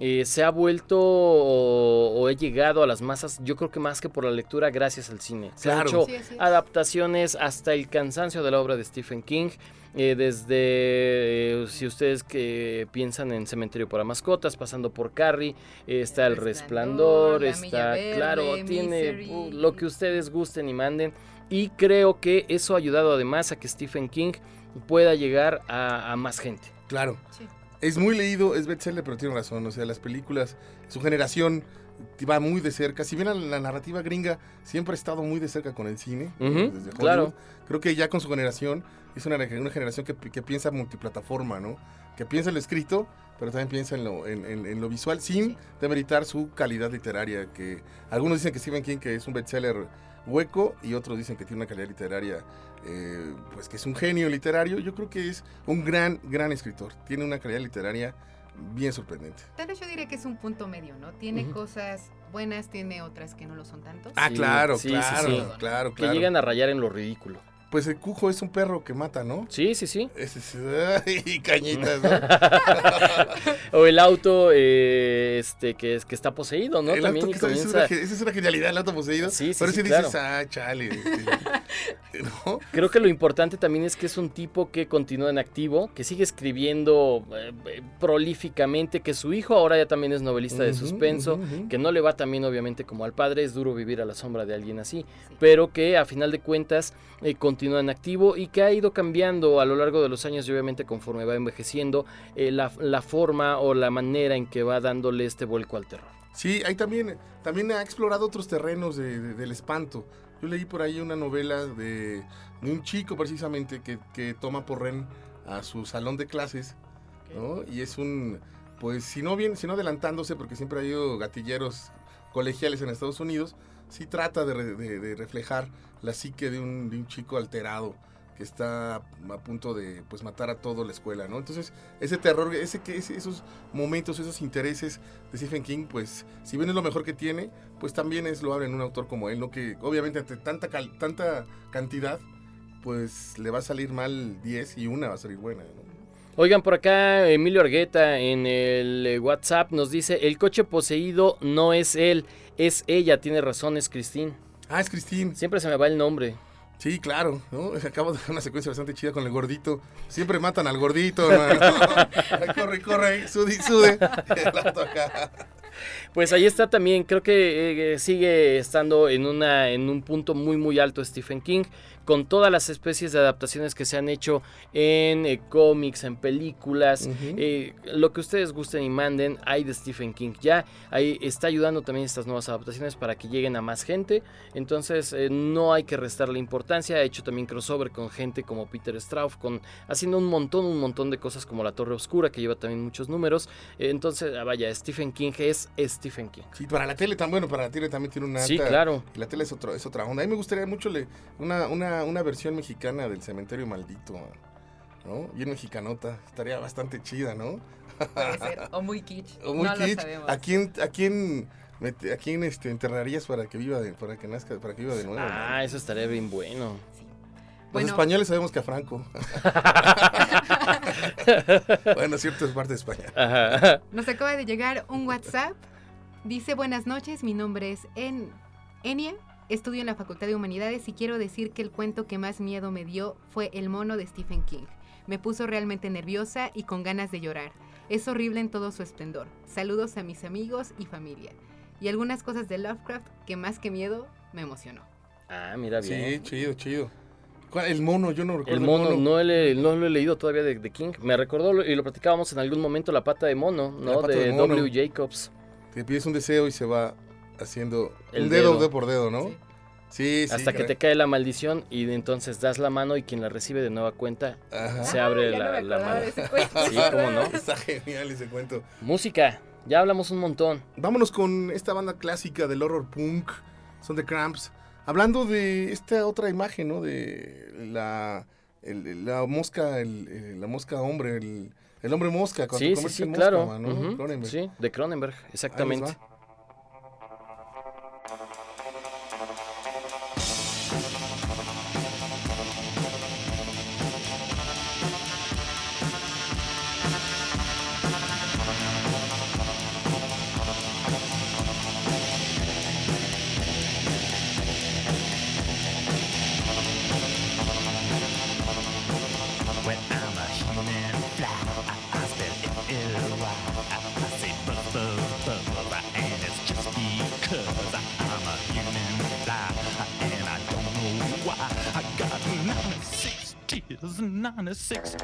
eh, se ha vuelto o, o ha llegado a las masas, yo creo que más que por la lectura, gracias al cine. Se han Claro. hecho Sí, adaptaciones hasta el cansancio de la obra de Stephen King. eh, desde, eh, si ustedes que piensan en Cementerio para Mascotas, pasando por Carrie, eh, está El Resplandor, Resplandor, La está, Verde, claro, tiene uh, lo que ustedes gusten y manden. Y creo que eso ha ayudado además a que Stephen King pueda llegar a, a más gente. Claro. Sí. Es muy leído, es bestseller, pero tiene razón. O sea, las películas, su generación va muy de cerca. Si bien la, la narrativa gringa siempre ha estado muy de cerca con el cine, Ujú, desde Hollywood, claro. creo que ya con su generación es una, una generación que, que piensa multiplataforma, ¿no? Que piensa en lo escrito, pero también piensa en lo, en, en- en lo visual, sin demeritar su calidad literaria. Que algunos dicen que Stephen King que es un bestseller hueco y otros dicen que tiene una calidad literaria, eh, pues que es un genio literario. Yo creo que es un gran, gran escritor. Tiene una calidad literaria bien sorprendente. Tal vez yo diría que es un punto medio, ¿no? Tiene cosas buenas, tiene otras que no lo son tanto. Ah, Sí, claro, sí, sí, claro, sí. claro, Que claro. llegan a rayar en lo ridículo. Pues el cujo es un perro que mata, ¿no? Sí, sí, sí. Ay, cañitas, ¿no? (laughs) O el auto eh, este que es que está poseído, ¿no? el También auto y que está- esa, es una, esa es una genialidad, el auto poseído. Sí, sí, Pero sí, si dices, claro. ah, chale. este, (laughs) ¿No? Creo que lo importante también es que es un tipo que continúa en activo, que sigue escribiendo eh, eh, prolíficamente, que su hijo ahora ya también es novelista de suspenso, que no le va tan bien obviamente como al padre, es duro vivir a la sombra de alguien así, pero que a final de cuentas eh, continúa en activo y que ha ido cambiando a lo largo de los años y obviamente conforme va envejeciendo eh, la, la forma o la manera en que va dándole este vuelco al terror. Sí, ahí también, también ha explorado otros terrenos de- de- del espanto. Yo leí por ahí una novela de, de un chico precisamente que, que toma por ren a su salón de clases, ¿no? Y es un, pues si no bien, si no adelantándose, porque siempre ha habido gatilleros colegiales en Estados Unidos, sí trata de reflejar la psique de un, de un chico alterado que está a punto de pues matar a toda la escuela, ¿no? Entonces, ese terror, ese, que- ese- esos momentos, esos intereses de Stephen King, pues, si bien es lo mejor que tiene, pues también es loable en un autor como él, ¿no? Que obviamente ante tanta, tanta cantidad, pues le va a salir mal 10 y una va a salir buena. Oigan, por acá Emilio Argueta en el eh, WhatsApp nos dice, el coche poseído no es él, es ella, tiene razón, es Christine. Ah, es Christine. Siempre se me va el nombre. Sí, claro, ¿no? (laughs) Acabo de ver una secuencia bastante chida con el gordito. Siempre matan al gordito, (laughs) hermano. Corre, corre, sude, sude. (laughs) Pues ahí está también, creo que eh, sigue estando en, una, en un punto muy muy alto Stephen King, con todas las especies de adaptaciones que se han hecho en eh, cómics, en películas, eh, lo que ustedes gusten y manden, hay de Stephen King ya, ahí está ayudando también estas nuevas adaptaciones para que lleguen a más gente, entonces eh, no hay que restarle importancia, ha hecho también crossover con gente como Peter Straub, con, haciendo un montón, un montón de cosas como La Torre Oscura, que lleva también muchos números, entonces, ah, vaya, Stephen King es Stephen King. Sí, para la tele tan bueno, para la tele también tiene una Sí, claro. La tele es, otro, es otra onda. A mí me gustaría mucho le- una, una, una versión mexicana del Cementerio Maldito, ¿no? Bien mexicanota. Estaría bastante chida, ¿no? Puede ser. (laughs) O muy kitsch. O muy no kitsch. lo sabemos. ¿A quién, a quién, mete- a quién este, enterrarías para que viva de, para que nazca, para que viva de nuevo? Ah, no? eso estaría bien bueno. Los Bueno. españoles sabemos que a Franco. (laughs) bueno, cierto, es parte de España. Ajá. Nos acaba de llegar un WhatsApp. Dice, buenas noches, mi nombre es en Enia, estudio en la Facultad de Humanidades y quiero decir que el cuento que más miedo me dio fue El mono de Stephen King. Me puso realmente nerviosa y con ganas de llorar. Es horrible en todo su esplendor. Saludos a mis amigos y familia. Y algunas cosas de Lovecraft que más que miedo me emocionó. Ah, mira Sí, bien. chido, chido. ¿Cuál? El mono, yo no recuerdo. El mono, no, le- no lo he leído todavía de, de King. Me recordó y lo platicábamos en algún momento la pata de mono, La ¿no? pata De de mono. W. Jacobs. Te pides un deseo y se va haciendo El un dedo, dedo. dedo por dedo, ¿no? Sí. Sí, sí. hasta que te cae la maldición y entonces das la mano y quien la recibe de nueva cuenta Ajá. se abre la, mano. de ese cuento. Sí, cómo no. (laughs) Está genial ese cuento. Música. Ya hablamos un montón. Vámonos con esta banda clásica del horror punk. Son The Cramps. Hablando de esta otra imagen, ¿no? De la, el- la mosca, el- el- la mosca hombre, el, el hombre mosca. cuando Sí, sí, sí, mosca, claro. man, ¿no? Ujú, Cronenberg. Sí, de Cronenberg, exactamente. Here's 96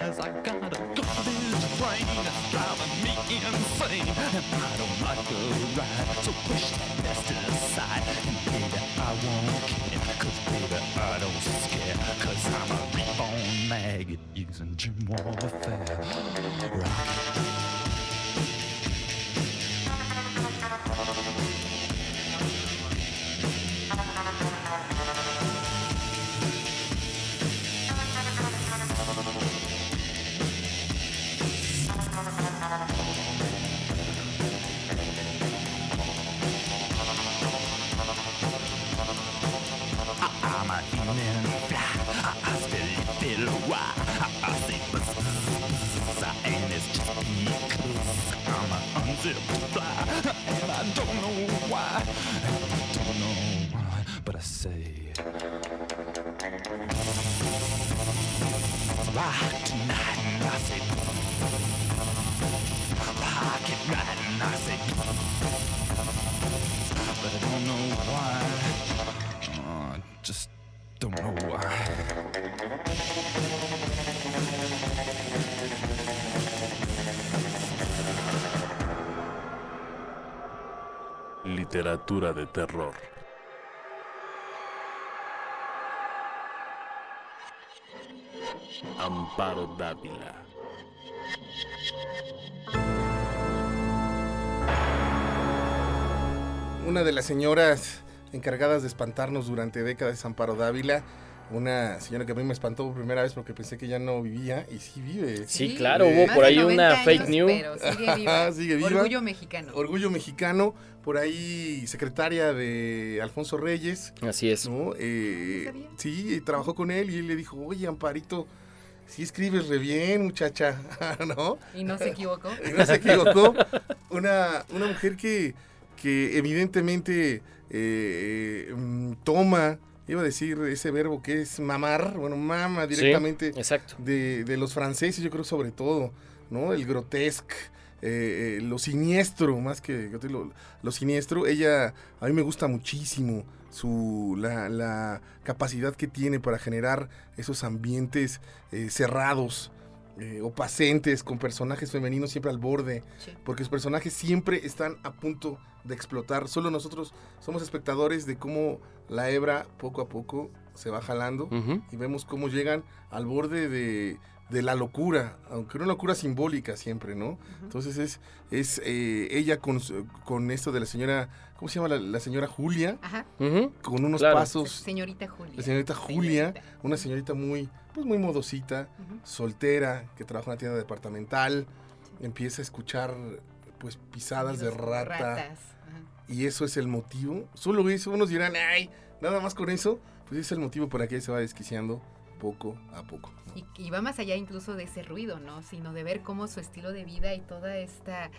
as I gotta go this train that's driving me insane. And I don't like to ride, so push that dust aside. And baby, I won't care, cause baby, I don't scare. Cause I'm a reborn maggot using gym warfare. Literatura de terror. Amparo Dávila. Una de las señoras encargadas de espantarnos durante décadas Amparo Dávila. Una señora que a mí me espantó por primera vez porque pensé que ya no vivía y sí vive. Sí, claro, hubo más por ahí 90 una años, fake news. Pero sigue (laughs) viva. Sigue viva. Orgullo mexicano. Orgullo mexicano, por ahí secretaria de Alfonso Reyes, Así es. ¿no? Eh, No sí, trabajó con él y él le dijo, oye, Amparito, sí escribes re bien, muchacha, (laughs) ¿no? Y no se equivocó. (laughs) Y no se equivocó. Una, una mujer que, que evidentemente eh, mm, toma, iba a decir ese verbo que es mamar, bueno, mama Sí, directamente exacto. de, de los franceses, yo creo sobre todo, ¿no? El grotesque, eh, eh, lo siniestro, más que lo, lo siniestro. Ella, a mí me gusta muchísimo su, la, la capacidad que tiene para generar esos ambientes eh, cerrados, eh, opacentes, con personajes femeninos siempre al borde, Sí. porque los personajes siempre están a punto de explotar. Solo nosotros somos espectadores de cómo la hebra poco a poco se va jalando y vemos cómo llegan al borde de, de la locura, aunque una locura simbólica siempre, ¿no? Entonces es, es eh, ella con, con esto de la señora, ¿cómo se llama? La, la señora Julia, Ajá. Con unos Claro. pasos, Señorita Julia. la señorita Julia, Señorita. una señorita muy, pues muy modosita, soltera, que trabaja en una tienda departamental, empieza a escuchar pues pisadas de rata Ratas. Y eso es el motivo. Solo eso, unos dirán, ay, nada más con eso, pues es el motivo por el que se va desquiciando poco a poco. ¿no? Y, y va más allá incluso de ese ruido, ¿no? Sino de ver cómo su estilo de vida y toda esta,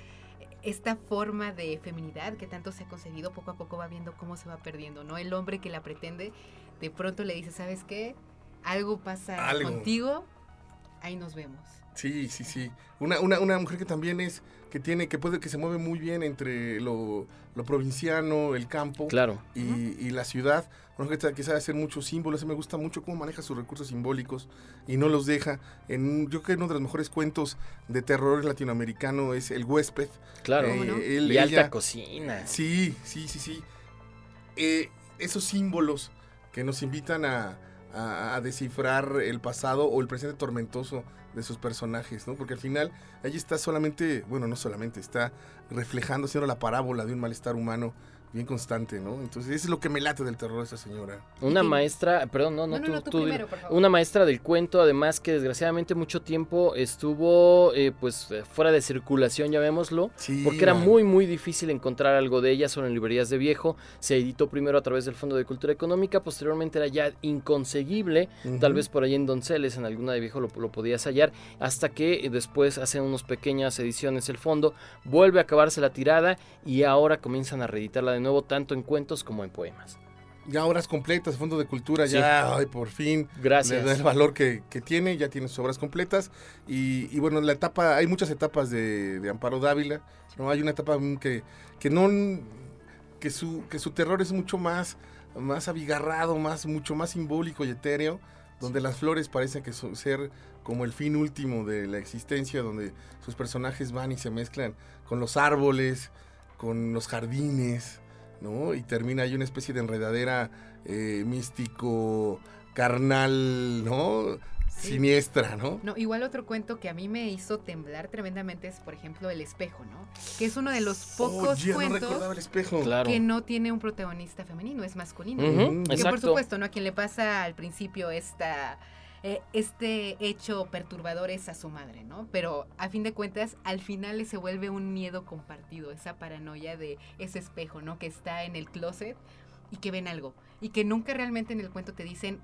esta forma de feminidad que tanto se ha concebido, poco a poco va viendo cómo se va perdiendo, ¿no? El hombre que la pretende, de pronto le dice, ¿sabes qué? Algo pasa Algo. contigo, ahí nos vemos. Sí, sí, sí. Una, una, una mujer que también es, que tiene, que puede, que se mueve muy bien entre lo, lo provinciano, el campo Claro. y, y la ciudad. Una mujer que- que sabe hacer muchos símbolos. A mí me gusta mucho cómo maneja sus recursos simbólicos y no los deja. En, yo creo que uno de los mejores cuentos de terror latinoamericano es El huésped. Claro. Eh, ¿Cómo no? él- y alta ella- cocina. Sí, sí, sí, sí. Eh, esos símbolos que nos invitan a, a- descifrar el pasado o el presente tormentoso de sus personajes, ¿no? Porque al final ella está solamente, bueno, no solamente, está reflejando, haciendo la parábola de un malestar humano bien constante, ¿no? Entonces, eso es lo que me late del terror de esa señora. Una maestra, perdón, no, no, No, no, tú, no, tú tú dilo. primero, por favor. Una maestra del cuento, además que desgraciadamente mucho tiempo estuvo eh, pues eh, fuera de circulación, llamémoslo, Sí, porque era man. muy muy difícil encontrar algo de ella, solo en librerías de viejo. Se editó primero a través del Fondo de Cultura Económica, posteriormente era ya inconseguible, tal vez por ahí en Donceles, en alguna de viejo lo, lo podías hallar, hasta que eh, después hacen unas pequeñas ediciones el fondo, vuelve a acabarse la tirada y ahora comienzan a reeditarla de nuevo, tanto en cuentos como en poemas. Ya obras completas, Fondo de Cultura, Sí. ya, ay, por fin. Gracias. Le da el valor que, que tiene, ya tiene sus obras completas. Y, y bueno, la etapa, hay muchas etapas de, de Amparo Dávila. ¿no? Hay una etapa que, que no que su, que su terror es mucho más, más abigarrado, más, mucho más simbólico y etéreo. donde las flores parecen que son- ser como el fin último de la existencia, donde sus personajes van y se mezclan con los árboles, con los jardines, ¿no? Y termina ahí una especie de enredadera eh, místico, carnal, ¿no? Sí. Siniestra, ¿no? No, igual otro cuento que a mí me hizo temblar tremendamente es, por ejemplo, El espejo, ¿no? Que es uno de los pocos cuentos recordaba el espejo. Claro. que no tiene un protagonista femenino, es masculino. Que por supuesto, ¿no? A quien le pasa al principio esta, eh, este hecho perturbador es a su madre, ¿no? Pero a fin de cuentas, al final se vuelve un miedo compartido, esa paranoia de ese espejo, ¿no? Que está en el closet y que ven algo. Y que nunca realmente en el cuento te dicen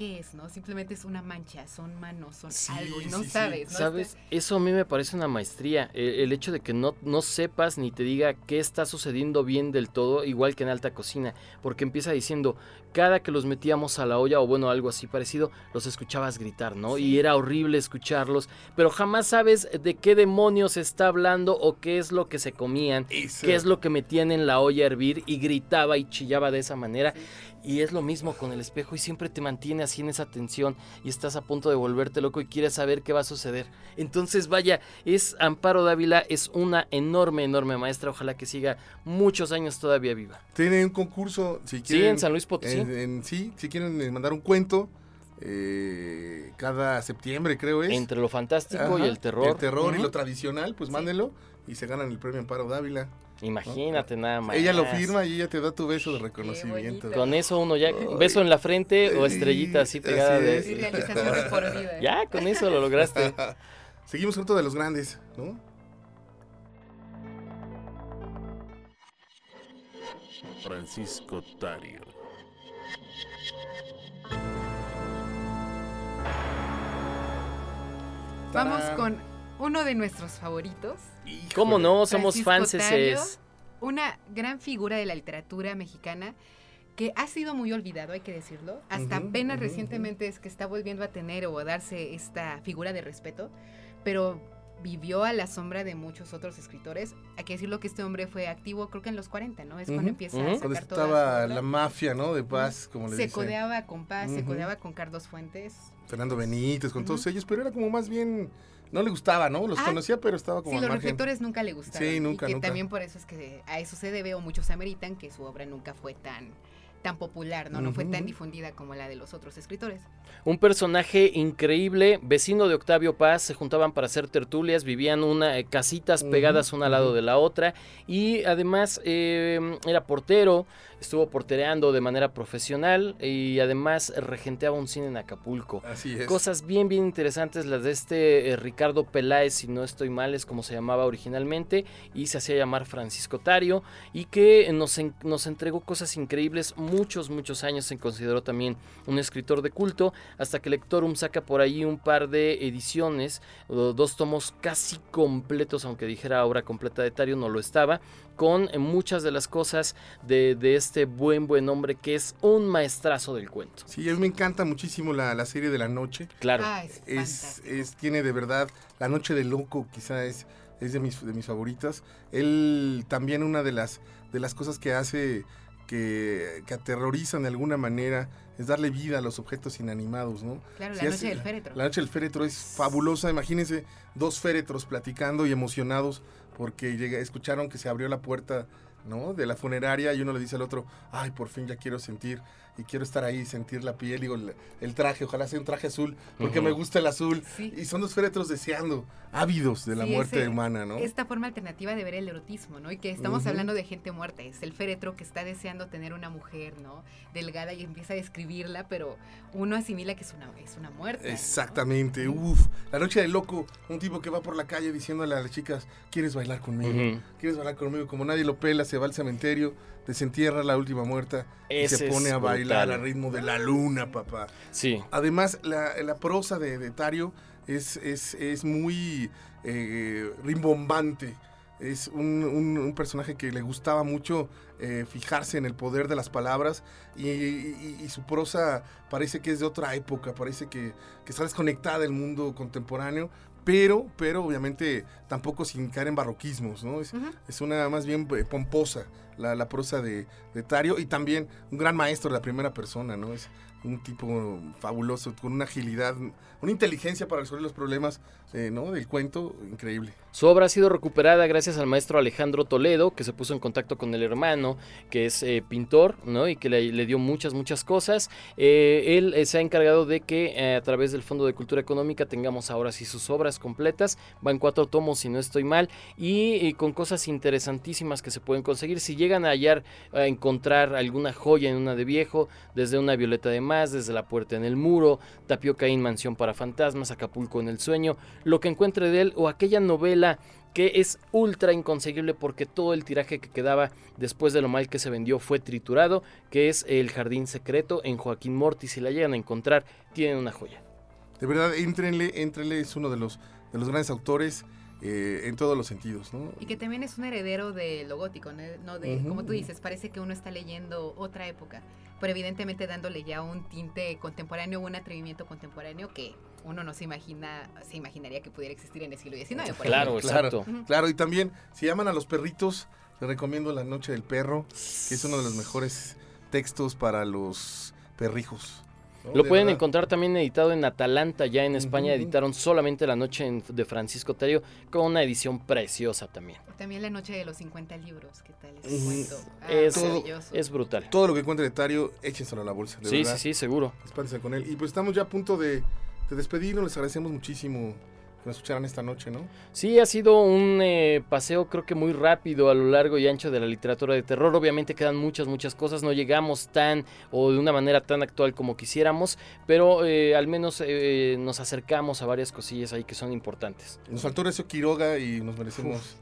qué es, ¿no? Simplemente es una mancha, son manos, son Sí, algo y no sí, sí. sabes, ¿no? ¿Sabes? Eso a mí me parece una maestría. El, el hecho de que no, no sepas ni te diga qué está sucediendo bien del todo, igual que en alta cocina. Porque empieza diciendo, cada que los metíamos a la olla, o bueno, algo así parecido, los escuchabas gritar, ¿no? Y era horrible escucharlos. Pero jamás sabes de qué demonios está hablando o qué es lo que se comían. Qué es lo que metían en la olla a hervir y gritaba y chillaba de esa manera. Y es lo mismo con el espejo y siempre te mantiene así en esa tensión y estás a punto de volverte loco y quieres saber qué va a suceder. Entonces vaya, es Amparo Dávila, es una enorme, enorme maestra, ojalá que siga muchos años todavía viva. Tiene un concurso, si Sí, quieren. en San Luis Potosí. en- en- sí, si quieren mandar un cuento, eh, cada septiembre creo es. Entre lo fantástico y el terror. El terror y lo tradicional, pues mándenlo y se ganan el premio Amparo Dávila. Imagínate nada más. Ella lo firma y ella te da tu beso de reconocimiento. Con eso uno ya, Ay. beso en la frente o estrellita así pegada así de... es. De por vida. ¿eh? Ya, con eso lo lograste. (laughs) Seguimos otro de los grandes, ¿no? Francisco Tario. Vamos con uno de nuestros favoritos. ¿Cómo no? Somos Francisco fans Tario, Una gran figura de la literatura mexicana que ha sido muy olvidado, hay que decirlo. Hasta apenas recientemente es que está volviendo a tener o a darse esta figura de respeto, pero vivió a la sombra de muchos otros escritores. Hay que decirlo que este hombre fue activo creo que en los 40, ¿no? Es cuando empieza a Cuando sacar su estaba la mafia, ¿no? De paz, como le Se codeaba con Paz, se codeaba con Carlos Fuentes. Fernando Benítez, con todos ellos, pero era como más bien. No le gustaba, ¿no? Los Ah, conocía, pero estaba como Sí, al los margen. reflectores nunca le gustaron. Sí, nunca, Y que nunca. también por eso es que a eso se debe, o muchos ameritan, que su obra nunca fue tan tan popular, ¿no? No fue tan difundida como la de los otros escritores. Un personaje increíble, vecino de Octavio Paz, se juntaban para hacer tertulias, vivían una eh, casitas pegadas una al lado de la otra y además eh, era portero, estuvo portereando de manera profesional y además regenteaba un cine en Acapulco. Así es. Cosas bien, bien interesantes las de este eh, Ricardo Peláez, si no estoy mal, es como se llamaba originalmente, y se hacía llamar Francisco Tario, y que nos, en- nos entregó cosas increíbles, muchos, muchos años se consideró también un escritor de culto, hasta que Lectorum saca por ahí un par de ediciones, dos tomos casi completos, aunque dijera obra completa de Tario, no lo estaba, con eh, muchas de las cosas de, de este buen, buen hombre que es un maestrazo del cuento. Sí, a mí me encanta muchísimo la, la serie de la noche. Claro. Ah, es, Es, fantástico. es, tiene de verdad, La Noche del Loco quizá es, es de, mis, de mis favoritas. Él también una de las, de las cosas que hace que, que aterrorizan de alguna manera es darle vida a los objetos inanimados, ¿no? Claro, Sí, la es- noche del féretro. La Noche del Féretro es fabulosa, imagínense dos féretros platicando y emocionados porque llega, escucharon que se abrió la puerta ¿no? de la funeraria y uno le dice al otro, ay, por fin ya quiero sentir y quiero estar ahí, sentir la piel, digo, el, el traje, ojalá sea un traje azul, porque me gusta el azul. Sí. Y son dos féretros deseando, ávidos de la Sí, muerte ese- humana, ¿no? Esta forma alternativa de ver el erotismo, ¿no? Y que estamos hablando de gente muerta. Es el féretro que está deseando tener una mujer, ¿no? Delgada y empieza a describirla, pero uno asimila que es una, es una muerta. ¿no? Exactamente, uff, la noche del loco, un tipo que va por la calle diciéndole a las chicas, ¿quieres bailar conmigo? ¿Quieres bailar conmigo? Como nadie lo pela, se va al cementerio, desentierra la última muerta y se pone a bailar brutal. al ritmo de la luna, papá. Sí. Además, la, la prosa de, de Tario es, es, es muy eh, rimbombante. Es un, un- un personaje que le gustaba mucho eh, fijarse en el poder de las palabras y, y- y su prosa parece que es de otra época, parece que, que está desconectada del mundo contemporáneo, pero, pero obviamente tampoco sin caer en barroquismos, ¿no? Es, es una más bien eh, pomposa la, la prosa de, de Tario y también un gran maestro de la primera persona, ¿no? Es, un tipo fabuloso, con una agilidad, una inteligencia para resolver los problemas eh, ¿no? del cuento increíble. Su obra ha sido recuperada gracias al maestro Alejandro Toledo, que se puso en contacto con el hermano, que es eh, pintor, ¿no? Y que le, dio muchas, muchas cosas. Eh, él se ha encargado de que a través del Fondo de Cultura Económica tengamos ahora sí sus obras completas. Van cuatro tomos, si no estoy mal, y, y con cosas interesantísimas que se pueden conseguir. Si llegan a hallar, a encontrar alguna joya en una de viejo, desde una violeta de más, desde la puerta en el muro, Tapioca en Mansión para Fantasmas, Acapulco en el Sueño, lo que encuentre de él o aquella novela que es ultra inconseguible porque todo el tiraje que quedaba después de lo mal que se vendió fue triturado, que es El Jardín Secreto en Joaquín Morty. Si la llegan a encontrar, tienen una joya. De verdad, éntrenle, éntrenle, es uno de los, de los grandes autores eh, en todos los sentidos, ¿no? Y que también es un heredero de lo gótico, ¿no? No de, como tú dices, parece que uno está leyendo otra época, pero evidentemente dándole ya un tinte contemporáneo, un atrevimiento contemporáneo que uno no se imagina, se imaginaría que pudiera existir en el siglo XIX. por Claro, ejemplo. Claro, exacto. Ujú. claro, y también, si llaman a los perritos, les recomiendo La Noche del Perro, que es uno de los mejores textos para los perrijos. Lo De pueden verdad. encontrar también editado en Atalanta, ya en España editaron solamente La Noche en- de Francisco Tario, con una edición preciosa también. También la noche de los 50 libros, ¿qué tal Ujú. cuento? Ah, Es- maravilloso. Es brutal. Todo lo que encuentre de Tario, échenselo a la bolsa, de Sí, verdad. sí, sí, seguro. Espántense con él. Y pues estamos ya a punto de, de despedirnos, les agradecemos muchísimo nos escucharan esta noche, ¿no? Sí, ha sido un eh, paseo creo que muy rápido a lo largo y ancho de la literatura de terror. Obviamente quedan muchas, muchas cosas. No llegamos tan o de una manera tan actual como quisiéramos, pero eh, al menos eh, nos acercamos a varias cosillas ahí que son importantes. Nos faltó Horacio Quiroga y nos merecemos.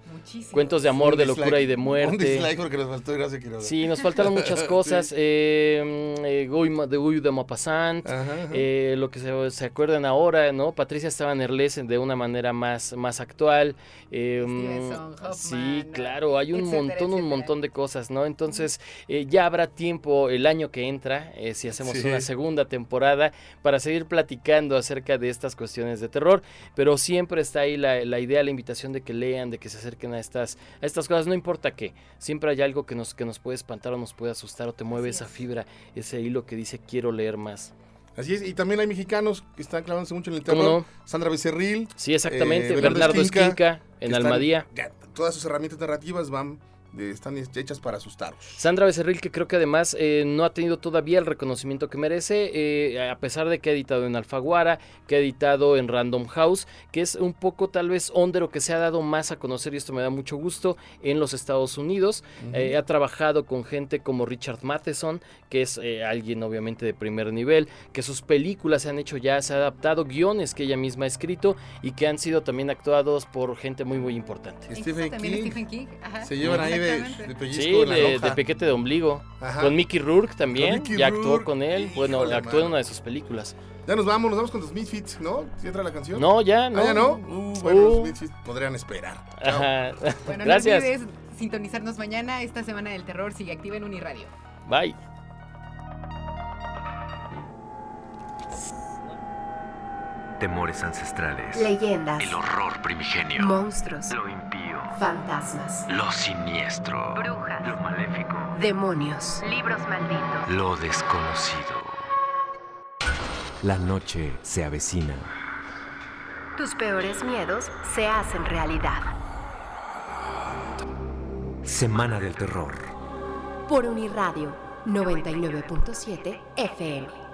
Cuentos de amor, un de locura y de dislike. Un muerte. dislike porque nos faltó Horacio Quiroga. Sí, nos faltaron muchas (laughs) cosas. Sí. eh, de Guy de Maupassant. Ajá, ajá. Eh, lo que se, se acuerdan ahora, ¿no? Patricia estaba en Erles de una manera más, más actual. eh, Hoffman, sí, claro, hay un Etcétera, montón, un montón de cosas, ¿no? Entonces, eh, ya habrá tiempo el año que entra, eh, si hacemos Sí. una segunda temporada, para seguir platicando acerca de estas cuestiones de terror. Pero siempre está ahí la, la idea, la invitación de que lean, de que se acerquen a estas, a estas cosas, no importa qué. Siempre hay algo que nos, que nos puede espantar o nos puede asustar o te mueve Así esa es. fibra, ese hilo que dice quiero leer más. Así es, y también hay mexicanos que están clavándose mucho en el ¿Cómo terror. no? Sandra Becerril, Sí, exactamente. Eh, Bernardo Bernardo Esquinca, Esquinca que en están- Almadía. ya, todas sus herramientas narrativas van, están hechas para asustarlos. Sandra Becerril, que creo que además eh, no ha tenido todavía el reconocimiento que merece, eh, a pesar de que ha editado en Alfaguara, que ha editado en Random House, que es un poco tal vez ondero que se ha dado más a conocer, y esto me da mucho gusto, en los Estados Unidos. Eh, ha trabajado con gente como Richard Matheson, que es eh, alguien obviamente de primer nivel, que sus películas se han hecho ya, se ha adaptado guiones que ella misma ha escrito y que han sido también actuados por gente muy, muy importante. Stephen también King. Stephen King. Ajá. Se llevan ahí de, de pellizco Sí, en la de, de pequete de ombligo. Ajá. Con Mickey Rourke también, Mickey ya actuó con él. Bueno, actuó en una de sus películas. Ya nos vamos, nos vamos con los Misfits, ¿no? ¿Sí entra la canción? No, ya, no. ¿Ah, ya no? Uh, bueno, Uh. los Misfits podrían esperar. Ajá. (laughs) Bueno, Gracias. no olvides sintonizarnos mañana. Esta semana del terror sigue activa en Uniradio. Bye. Temores ancestrales. Leyendas, El horror primigenio. monstruos, Lo impío. Fantasmas, Lo siniestro. Brujas. Lo maléfico. demonios, libros malditos. Lo desconocido. La noche se avecina. Tus peores miedos se hacen realidad. Semana del terror. Por Uniradio 99.7 FM.